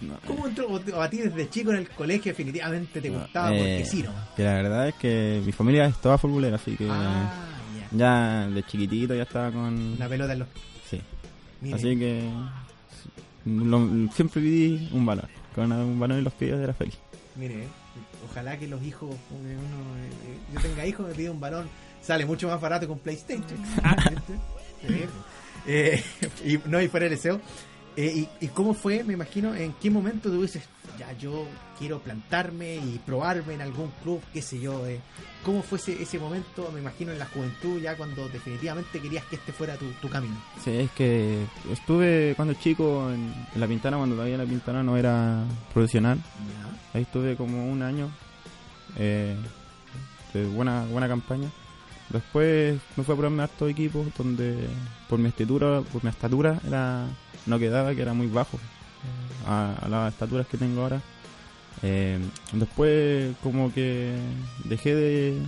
No, ¿Cómo entró? A ti desde chico en el colegio definitivamente te no, gustaba eh, porque sí, ¿no? Que la verdad es que mi familia es toda futbolera, así que Ah, ya. ya de chiquitito ya estaba con... La pelota en los. Sí. Mire, Así que lo- siempre viví un balón. Con un balón en los pies era feliz. mire, eh, ojalá que los hijos, uno, eh, yo tenga hijos, me pide un balón, sale mucho más barato con PlayStation. [laughs] ¿viste? Sí. Eh, y no, y fuera el deseo. Eh, y, y cómo fue, me imagino, en qué momento tú dices, ya yo quiero plantarme y probarme en algún club, qué sé yo. eh. ¿Cómo fue ese, ese momento, me imagino, en la juventud, ya cuando definitivamente querías que este fuera tu, tu camino? Sí, es que estuve cuando chico en, en La Pintana, cuando todavía La Pintana no era profesional. Ahí estuve como un año eh, de buena buena campaña. Después me fui a probarme a equipos donde por mi estatura, por mi estatura era no quedaba, que era muy bajo a, las estaturas que tengo ahora. Eh, después como que dejé de,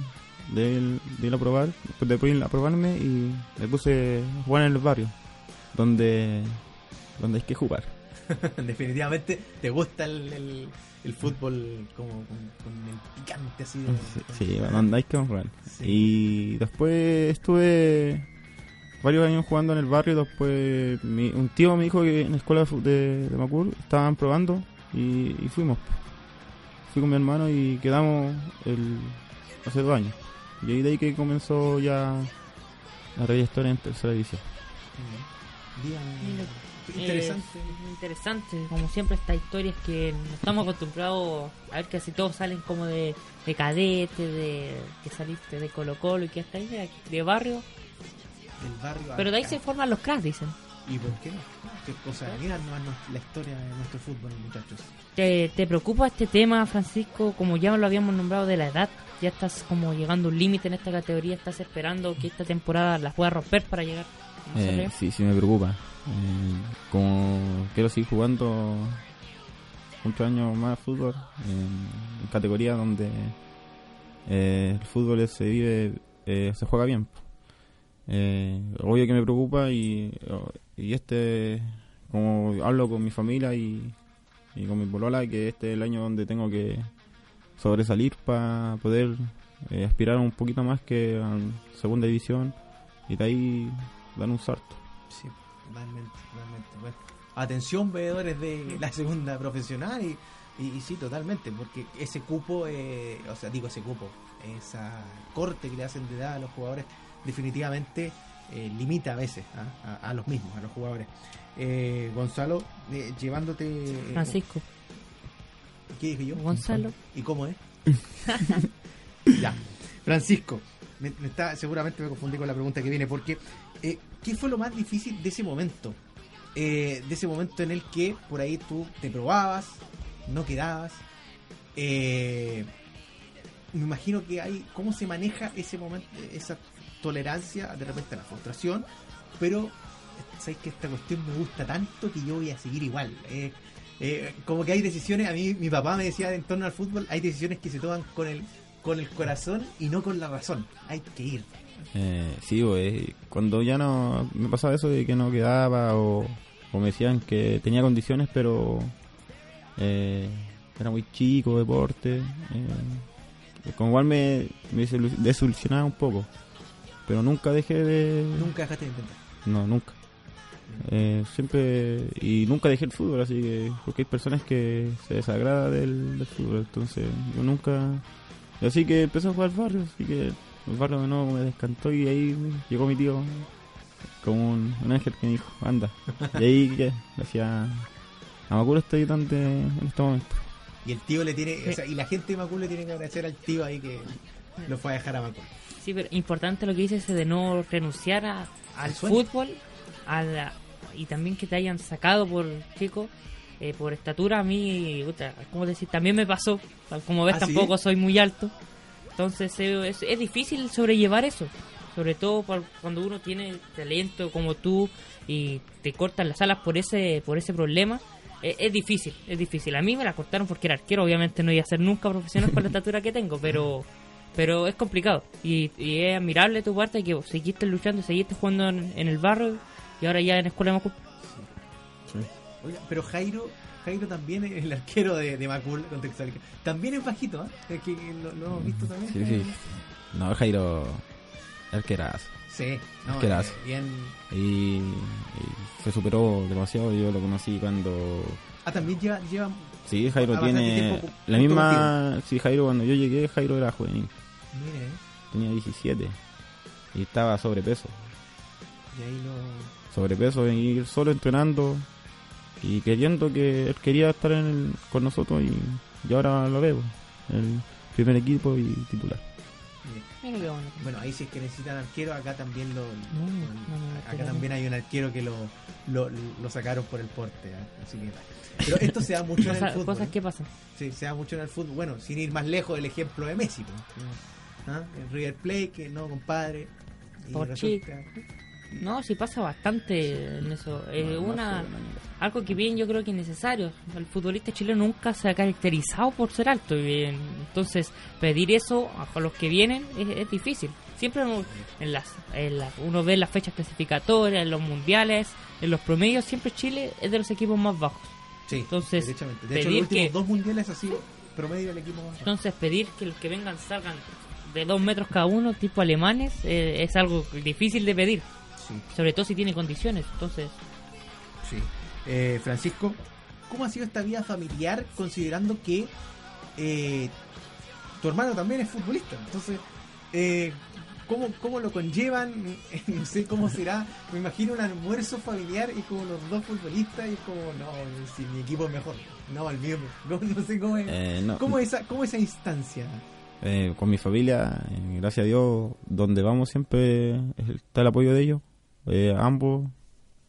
de, ir a probar, después de probarme y me puse a jugar en el barrio, donde, donde hay que jugar. [laughs] Definitivamente te gusta el, el, el fútbol como con, con el picante así. de- Sí, a jugar. Sí. Y después estuve varios años jugando en el barrio. Después mi- un tío me dijo que en la escuela de, de, Macul estaban probando y, y fuimos. Fui con mi hermano y quedamos el, hace dos años. Y ahí de ahí que comenzó ya la trayectoria en tercera división. Dígame. Eh, Interesante. interesante, como siempre estas historias que no estamos acostumbrados a ver que casi todos salen como de, de cadete, de que saliste de Colo Colo y que hasta ahí de, de barrio, El barrio pero de ahí acá. se forman los cracks, dicen. ¿Y por qué no? ¿Qué cosa? Mira la historia de nuestro fútbol, muchachos. ¿Te, ¿Te preocupa este tema, Francisco? Como ya lo habíamos nombrado de la edad, ya estás como llegando a un límite en esta categoría, estás esperando que esta temporada la pueda romper para llegar. Eh, sí, sí me preocupa. Eh, como quiero seguir jugando muchos años más fútbol en, categoría donde eh, el fútbol se vive, eh, se juega bien. Eh, obvio que me preocupa y, este, como hablo con mi familia y, con mi polola, que este es el año donde tengo que sobresalir para poder aspirar un poquito más que a segunda división y de ahí dar un salto. Totalmente, totalmente. Bueno, atención, veedores de la segunda profesional y, y, y sí, totalmente, porque ese cupo, eh, o sea, digo ese cupo, esa corte que le hacen de edad a los jugadores, definitivamente eh, limita a veces ¿ah? a, a los mismos, a los jugadores. Eh, Gonzalo, eh, llevándote... eh, Francisco, ¿Qué dije yo? Gonzalo. ¿Y cómo es? [laughs] ya. Francisco, me, me está, seguramente me confundí con la pregunta que viene, porque eh, ¿qué fue lo más difícil de ese momento? Eh, de ese momento en el que por ahí tú te probabas, no quedabas. Eh, me imagino que hay, ¿cómo se maneja ese momento, esa tolerancia de repente a la frustración? Pero, ¿sabes que esta cuestión me gusta tanto que yo voy a seguir igual? Eh, eh, como que hay decisiones, a mí mi papá me decía en torno al fútbol, hay decisiones que se toman con el con el corazón y no con la razón. Hay que ir. Eh, sí, pues, cuando ya no me pasaba eso de que no quedaba o, o me decían que tenía condiciones, pero eh, era muy chico, deporte, eh, como igual me, me desilu- desilusionaba un poco, pero nunca dejé de... Nunca dejaste de intentar. No, nunca. Eh, siempre y nunca dejé el fútbol, así que porque hay personas que se desagrada del, del fútbol, entonces yo nunca. Así que empecé a jugar barrio, así que el barrio de nuevo me descantó y ahí llegó mi tío como un, un ángel que me dijo, anda. Y ahí que decía, a Macuro estoy ayudante en este momento. Y el tío le tiene, o sea, y la gente de Macul le tiene que agradecer al tío ahí que lo fue a dejar a Macul. Sí, pero importante lo que dices de no renunciar a- al sueño. fútbol a la- y también que te hayan sacado por chico, eh, por estatura. A mí, puta, ¿cómo decir? También me pasó. Como ves, ¿Ah, sí? tampoco soy muy alto. Entonces eh, es, es difícil sobrellevar eso. Sobre todo cuando uno tiene talento como tú y te cortan las alas por ese, por ese problema. Eh, es difícil, es difícil. A mí me la cortaron porque era arquero. Obviamente no iba a ser nunca profesional con la estatura que tengo, pero pero es complicado y, y es admirable tu parte que seguiste luchando, seguiste jugando en, en el barrio y ahora ya en escuela de Macul. Oiga, pero Jairo, Jairo también es el arquero de, de Macul, contextual. También es bajito, ¿ah? Es que lo, lo hemos visto también. Sí, sí. No, Jairo, eras. Sí, no, ¿Qué eh, bien. Y, y se superó demasiado. Yo lo conocí cuando Ah, también lleva, lleva Sí, Jairo tiene tiempo la misma... Sí, Jairo cuando yo llegué, Jairo era juvenil. mire, eh, Tenía 17 y estaba sobrepeso. y ahí lo Sobrepeso y ir solo entrenando y queriendo que él quería estar en el- con nosotros y, y ahora lo veo. El primer equipo y titular. mire. Mira qué bueno. Bueno, ahí si es que necesitan arquero, acá también lo, No, lo- no, no, acá también hay un arquero que lo, lo, lo sacaron por el porte, ¿eh? así que pero esto se da mucho en el Cosas, fútbol. cosas que pasan. Sí, se da mucho en el fútbol. Bueno, sin ir más lejos, el ejemplo de Messi. pues. ¿Ah? El River Plate, que no, compadre. Y Por resulta- No, sí pasa bastante en eso. Eh, una Algo que bien yo creo que es necesario. El futbolista chileno nunca se ha caracterizado por ser alto. y bien, entonces, pedir eso a los que vienen es, es difícil. Siempre en las, en las- uno ve las fechas clasificatorias, en los mundiales, en los promedios, siempre Chile es de los equipos más bajos. Sí, Entonces. De hecho, pedir los últimos que- dos mundiales ha sido promedio el equipo más. Entonces pedir que los que vengan salgan de dos metros cada uno, tipo alemanes, eh, es algo difícil de pedir. Sí, Sobre todo si tiene condiciones. Entonces, sí. Eh, Francisco, ¿cómo ha sido esta vida familiar considerando que eh, tu hermano también es futbolista? Entonces, eh, ¿cómo, ¿cómo lo conllevan? [laughs] no sé cómo será. Me imagino un almuerzo familiar y como los dos futbolistas y es como, no, si mi equipo es mejor. No, el mío. No, no sé cómo es. Eh, no, ¿Cómo, esa, ¿Cómo esa instancia? eh, con mi familia, eh, gracias a Dios, donde vamos siempre está el apoyo de ellos, eh, ambos,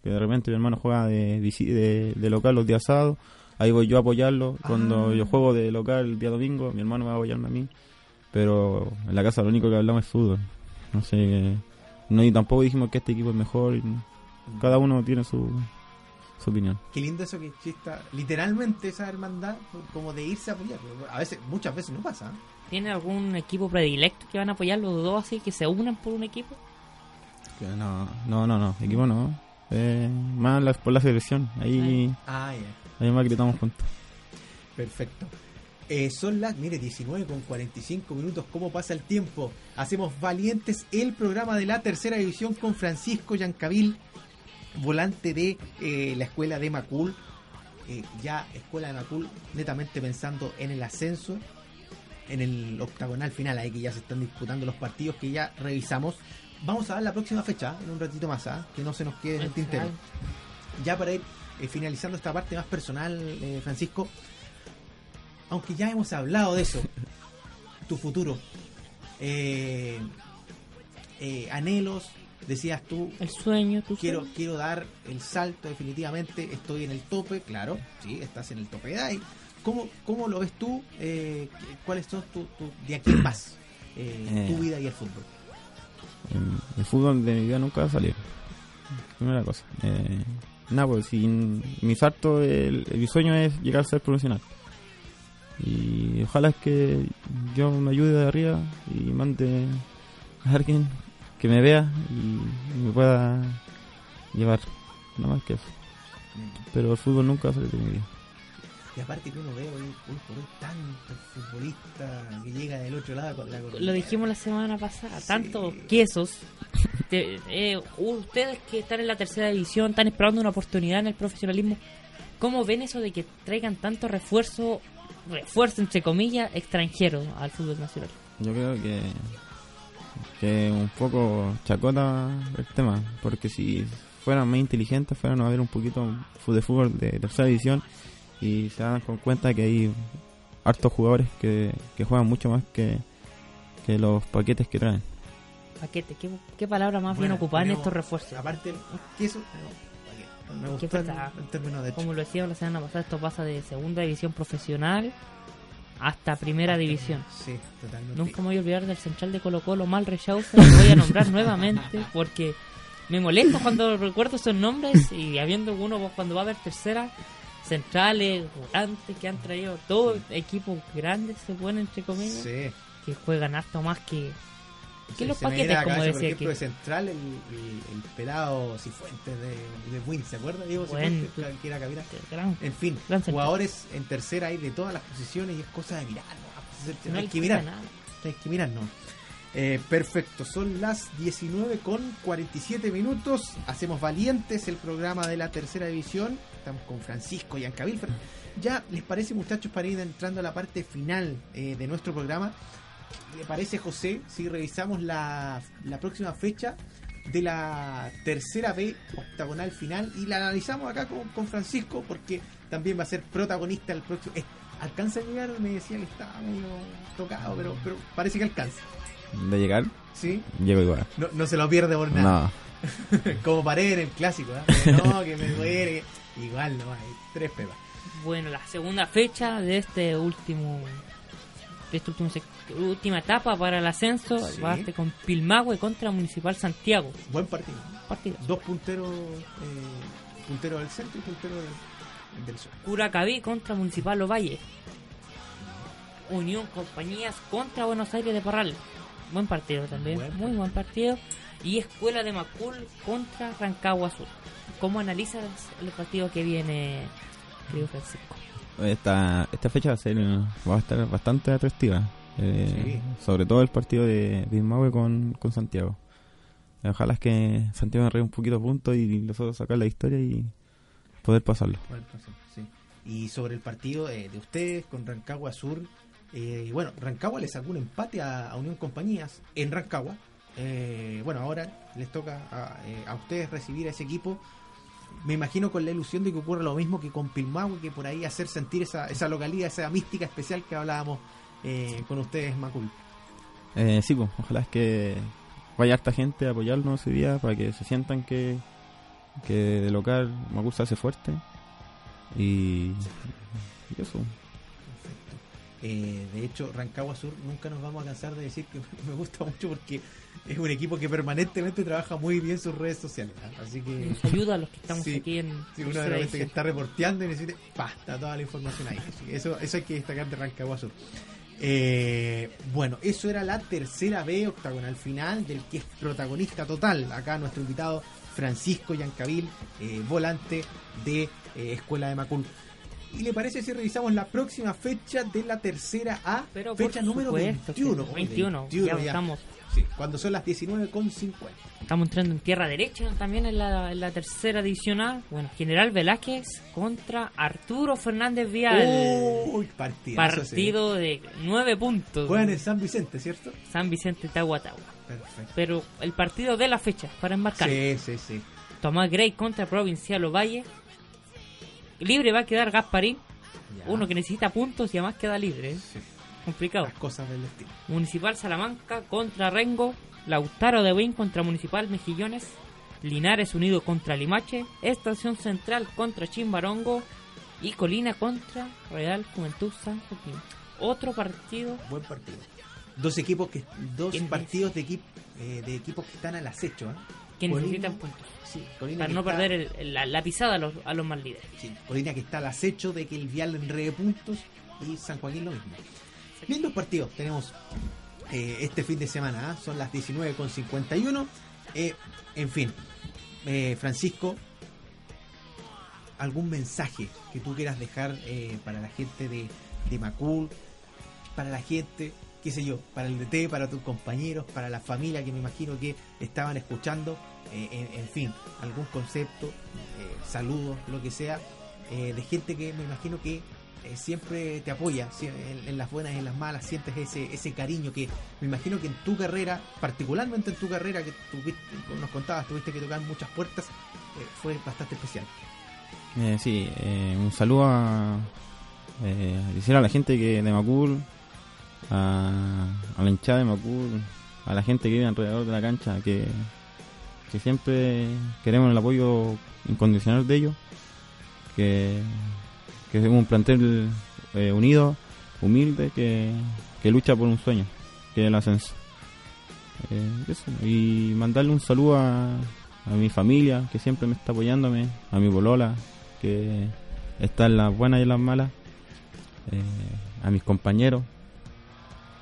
que de repente mi hermano juega de, de, de local los días sábados, ahí voy yo a apoyarlo, cuando Ah. yo juego de local el día domingo, mi hermano va a apoyarme a mí, pero en la casa lo único que hablamos es fútbol, no sé, no y tampoco dijimos que este equipo es mejor, y cada uno tiene su, su opinión. Qué lindo eso que exista literalmente esa hermandad como de irse a apoyar. A veces, muchas veces no pasa. ¿eh? ¿tiene algún equipo predilecto que van a apoyar los dos así, que se unan por un equipo? No, no, no, no, equipo no. Eh, más la- por la selección. Ahí, Ah, ya. ahí más gritamos juntos. Perfecto. Eh, son las, mire, 19 con 45 minutos. ¿Cómo pasa el tiempo? Hacemos Valientes, el programa de la tercera división con Francisco Yancavil, volante de eh, la escuela de Macul. Eh, ya escuela de Macul, netamente pensando en el ascenso, en el octagonal final, ahí que ya se están disputando los partidos que ya revisamos. Vamos a dar la próxima fecha, en un ratito más, ¿ah? que no se nos quede en el tintero ya para ir eh, finalizando esta parte más personal, eh, Francisco, aunque ya hemos hablado de eso, [laughs] tu futuro, eh, eh, anhelos, decías tú, El sueño, tú quiero, quiero dar el salto definitivamente, estoy en el tope, claro, sí, estás en el tope de ahí. ¿Cómo, cómo lo ves tú? Eh, ¿Cuáles son tu, tu- de aquí en más eh, tu vida y el fútbol? El, fútbol de mi vida nunca va a salir. Primera cosa. Eh, nada, pues sin mi salto, el, mi sueño es llegar a ser profesional. Y ojalá que yo me ayude de arriba y mande a alguien que me vea y me pueda llevar. No más que eso. Pero el fútbol nunca va a salir de mi vida. Y aparte que uno ve hoy, hoy por hoy tanto futbolista que llega del otro lado con la Lo dijimos la semana pasada, tantos quesos. Te- eh, ustedes que están en la tercera división, están esperando una oportunidad en el profesionalismo. ¿Cómo ven eso de que traigan tanto refuerzo, refuerzo entre comillas, extranjero al fútbol nacional? Yo creo que que un poco chacota el tema, porque si fueran más inteligentes, fueran a ver un poquito de fútbol de tercera división y se dan con cuenta que hay hartos jugadores que, que juegan mucho más que, que los paquetes que traen. Paquete, ¿qué, qué palabra más bien Bueno, ocupada en estos refuerzos? Aparte, que eso. no, me ¿Qué el, el término de hecho. Como lo decíamos la semana pasada, esto pasa de segunda división profesional hasta primera división. Sí, totalmente. Nunca me voy a olvidar del central de Colo Colo, Mal Rechauza, lo voy a nombrar [laughs] nuevamente porque me molesta cuando recuerdo esos nombres y habiendo uno pues, cuando va a haber tercera, centrales, volantes que han traído todos equipos grandes, se ponen entre comillas, Sí. que juegan harto más que, que los paquetes, como cabeza, decía por ejemplo, de central, el, el, el pelado Cifuentes de, de Win, ¿se acuerda? Diego Cifuentes, que era. Gran- En fin, Gran jugadores en tercera hay de todas las posiciones y es cosa de mirar. ¿no? no hay que mirar. nada. Hay que mirar, no. Eh, perfecto, son las 19 con 47 minutos. Hacemos Valientes, el programa de la tercera división. Estamos con Francisco y Ancabil. Ya, ¿les parece, muchachos, para ir entrando a la parte final eh, de nuestro programa? ¿Le parece, José, si revisamos la, la próxima fecha de la tercera B octagonal final y la analizamos acá con, con Francisco porque también va a ser protagonista el próximo. eh, alcanza a llegar, me decía que estaba medio tocado, pero, pero parece que alcanza. De llegar, ¿Sí? llego igual. No, no se lo pierde por nada. No, [laughs] Como Paredes en el clásico, ¿eh? No, que me duele. Igual no hay. Tres pepas. Bueno, la segunda fecha de este último de esta último sec- última etapa para el ascenso Sí. va a ser con Pilmahue contra Municipal Santiago. Buen partido. Partido. Dos punteros, eh, puntero del centro y puntero del, del sur. Curacaví contra Municipal Ovalle. Unión Compañías contra Buenos Aires de Parral. Buen partido también, Buen muy buen partido. Y Escuela de Macul contra Rancagua Sur. ¿Cómo analizas el partido que viene querido Francisco. Esta, esta fecha va a, ser, va a estar bastante atractiva. eh, Sobre todo el partido de Bismarck con, con Santiago. Ojalá es que Santiago arregle un poquito de puntos y nosotros sacar la historia y poder pasarlo. Sí. Y sobre el partido eh, de ustedes con Rancagua Sur, eh, bueno, Rancagua le sacó un empate a, a Unión Compañías en Rancagua. Eh, bueno, ahora les toca a, eh, a ustedes recibir a ese equipo. Me imagino con la ilusión de que ocurra lo mismo que con Pilmahue, que por ahí hacer sentir esa, esa localidad, esa mística especial que hablábamos eh, con ustedes, Macul. Eh, sí, pues, ojalá es que vaya harta gente a apoyarnos ese día para que se sientan que, que de local Macul se hace fuerte. Y, y eso. Eh, de hecho, Rancagua Sur nunca nos vamos a cansar de decir que [laughs] me gusta mucho porque es un equipo que permanentemente trabaja muy bien sus redes sociales. ¿ah? Así que Nos ayuda a los que estamos Sí, aquí en si uno de repente que está reporteando y necesita, pa, está toda la información ahí. Eso, eso hay que destacar de Rancagua Sur. Eh, bueno, eso era la tercera B octagonal final del que es protagonista total. Acá nuestro invitado Francisco Yancavil, eh, volante de eh, Escuela de Macul. ¿Y le parece si revisamos la próxima fecha de la tercera A? Pero fecha número supuesto, 21. sí, 21, ya estamos. Sí, cuando son las 19.50. Estamos entrando en tierra derecha también en la, en la tercera edición A. Bueno, General Velázquez contra Arturo Fernández Vial. Uy, partidazo ese. Partido de nueve puntos. Juegan en San Vicente, ¿cierto? San Vicente Tahuatahua. Perfecto. Pero el partido de la fecha para embarcar. Sí, sí, sí. Tomás Gray contra Provincial Ovalle. Libre va a quedar Gasparín. Ya. Uno que necesita puntos y además queda libre. ¿eh? Sí, Complicado. Las cosas del destino. Municipal Salamanca contra Rengo. Lautaro de Win contra Municipal Mejillones. Linares Unido contra Limache. Estación Central contra Chimbarongo. Y Colina contra Real Juventud San Joaquín. Otro partido. Buen partido. Dos equipos que dos ¿Quién partidos de equip, eh, de equipos que están al acecho, ¿eh? que Colina- necesitan puntos. Sí, Colina Para no está- perder el- el- la, la pisada a los, a los más líderes. sí, Colina que está al acecho de que el Vial enrede puntos y San Joaquín lo mismo. Lindos partidos tenemos eh, este fin de semana, ¿ah? son las 19.51. Eh, en fin, eh, Francisco, ¿algún mensaje que tú quieras dejar para la gente de, de Macul, para la gente, qué sé yo, para el DT, para tus compañeros, para la familia que me imagino que estaban escuchando, en, fin, algún concepto, saludos, lo que sea, de gente que me imagino que eh, siempre te apoya en, las buenas y en las malas, sientes ese, ese cariño que me imagino que en tu carrera, particularmente en tu carrera que tuviste, nos contabas, tuviste que tocar muchas puertas, eh, fue bastante especial. Eh, sí, eh, un saludo a, a la gente que de Macul, a, a la hinchada de Macul, a la gente que vive alrededor de la cancha, que, que siempre queremos el apoyo incondicional de ellos, que, que es un plantel eh, unido, humilde, que, que lucha por un sueño, que es el ascenso. Eh. Y mandarle un saludo a, a mi familia, que siempre me está apoyándome, a mi bolola, que está en las buenas y en las malas, eh, a mis compañeros,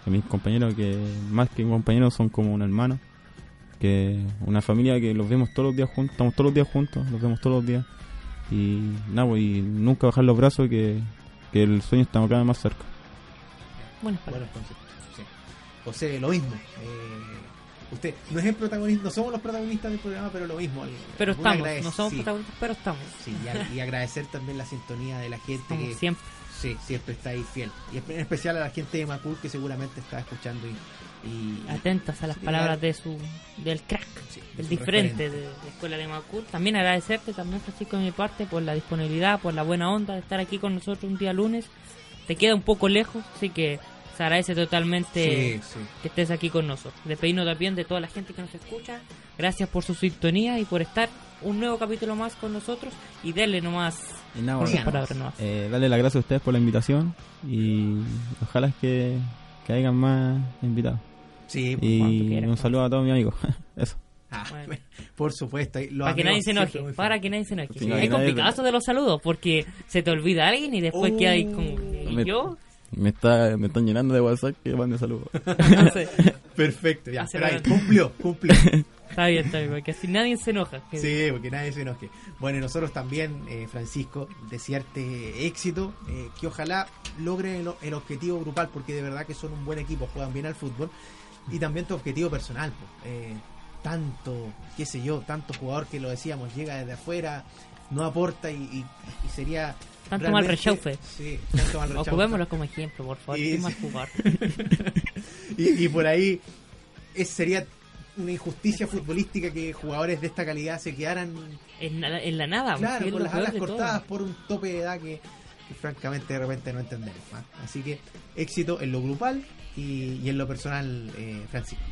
a mis compañeros que más que compañeros son como un hermano, que una familia que los vemos todos los días juntos, estamos todos los días juntos, los vemos todos los días, y nada, pues, y nunca bajar los brazos que, que el sueño está cada vez más cerca. Buenas palabras. Buenos conceptos, sí. José, lo mismo. eh, usted no es el protagonista, no somos los protagonistas del programa, pero lo mismo. el- Pero estamos, no somos sí, protagonistas, pero estamos. sí, y, a- y agradecer también la sintonía de la gente Como que siempre. sí, siempre está ahí fiel. Y en especial a la gente de Macul que seguramente está escuchando y, y- Atentas a las Sí, palabras claro. de su del crack, Sí, de el su diferente de la Escuela de Macul. También agradecerte también, Francisco, de mi parte, por la disponibilidad, por la buena onda de estar aquí con nosotros un día lunes. Te queda un poco lejos, así que se agradece totalmente Sí, sí. que estés aquí con nosotros. Despedirnos también de toda la gente que nos escucha. Gracias por su sintonía y por estar un nuevo capítulo más con nosotros. Y denle nomás Y nada, Díganos. palabras nomás. Eh, darle las gracias a ustedes por la invitación y ojalá es que, que hayan más invitados. Sí, cuando Y quieras. un saludo a todos mis amigos. [laughs] Eso. ah, Bueno. [laughs] por supuesto. Para que nadie se enoje, para que nadie se enoje. Sí, es complicado eso de los saludos porque se te olvida alguien y después Oh. queda ahí como. ¿Y Me- yo? Me, está, me están llenando de WhatsApp que mande saludos. [laughs] Perfecto, ya. Hace pero ahí, cumplió, cumplió. Está bien, está bien, porque así nadie se enoja. Que- Sí, porque nadie se enoje. Bueno, y nosotros también, eh, Francisco, desearte éxito, eh, que ojalá logren el, el objetivo grupal, porque de verdad que son un buen equipo, juegan bien al fútbol, y también tu objetivo personal. pues, eh, tanto, qué sé yo, tanto jugador que lo decíamos, llega desde afuera, no aporta y, y- y sería... Tanto mal rechaufe. Sí, tanto mal. Ocupémoslo como ejemplo, por favor. Y- ¿Qué más jugar? y, y por ahí es, sería una injusticia futbolística que jugadores de esta calidad se quedaran En, la- en la nada, claro, con las alas todo. cortadas por un tope de edad que, que francamente de repente no entendemos. ¿ah? Así que éxito en lo grupal y, y en lo personal, eh, Francisco.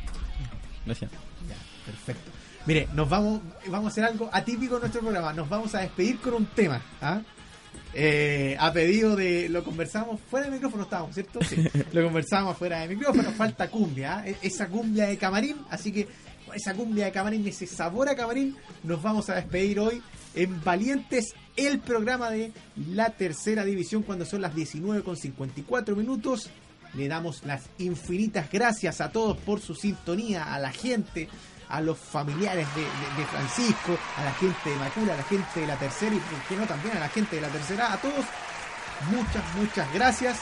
Gracias. Ya, perfecto. Mire, nos vamos, vamos a hacer algo atípico en nuestro programa. Nos vamos a despedir con un tema. ¿ah? Eh, a pedido de. Lo conversamos fuera de micrófono, estábamos, ¿cierto? Sí. [laughs] Lo conversamos fuera de micrófono. Falta cumbia. ¿ah? E- Esa cumbia de camarín. Así que esa cumbia de camarín, ese sabor a camarín, nos vamos a despedir hoy en Valientes, el programa de la tercera división, cuando son las 19 con 54 minutos. Le damos las infinitas gracias a todos por su sintonía, a la gente, a los familiares de, Francisco, a la gente de Macula, a la gente de la tercera y, por qué no, también a la gente de la tercera, a todos. Muchas, muchas gracias.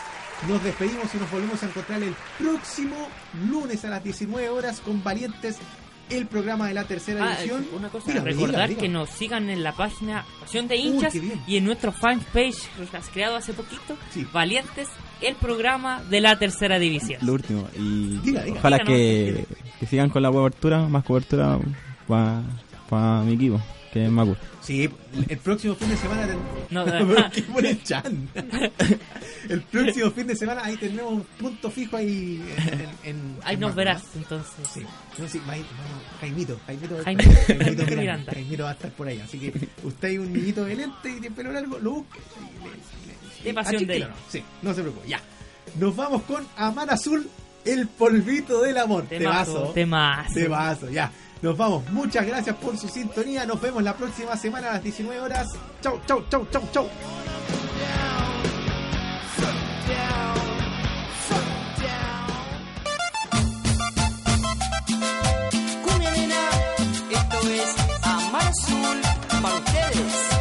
Nos despedimos y nos volvemos a encontrar el próximo lunes a las 19 horas con Valientes, el programa de la tercera Ah, división. una cosa, Dígame, recordar dígame, que nos sigan en la página Pasión de Hinchas y en nuestro fanpage que has creado hace poquito, Sí. Valientes, el programa de la tercera división. Lo último. Y Diga, diga. ojalá Díganos. que, que sigan con la cobertura, más cobertura para mi equipo, que es Macu. Sí, el próximo fin de semana. ten- No, [laughs] ¿qué pone Chan? [laughs] el próximo fin de semana ahí tenemos un punto fijo ahí en. en- Ahí en nos verás, ¿no? entonces. Sí, no, sí, no, Jaimito, Jaimito, Jaimito, Jaimito, Jaimito Grande, Miranda. Jaimito va a estar por ahí, así que usted hay un niñito de lente y de pelo largo, lo le- De pasión de. ¿no? Sí, no se preocupe, ya. Nos vamos con Amar Azul, el polvito del amor. Temazo, Temazo. temazo. Temazo, ya. Nos vamos. Muchas gracias por su sintonía. Nos vemos la próxima semana a las 19 horas. Chau, chau, chau, chau, chau. Esto es Amar Azul para ustedes.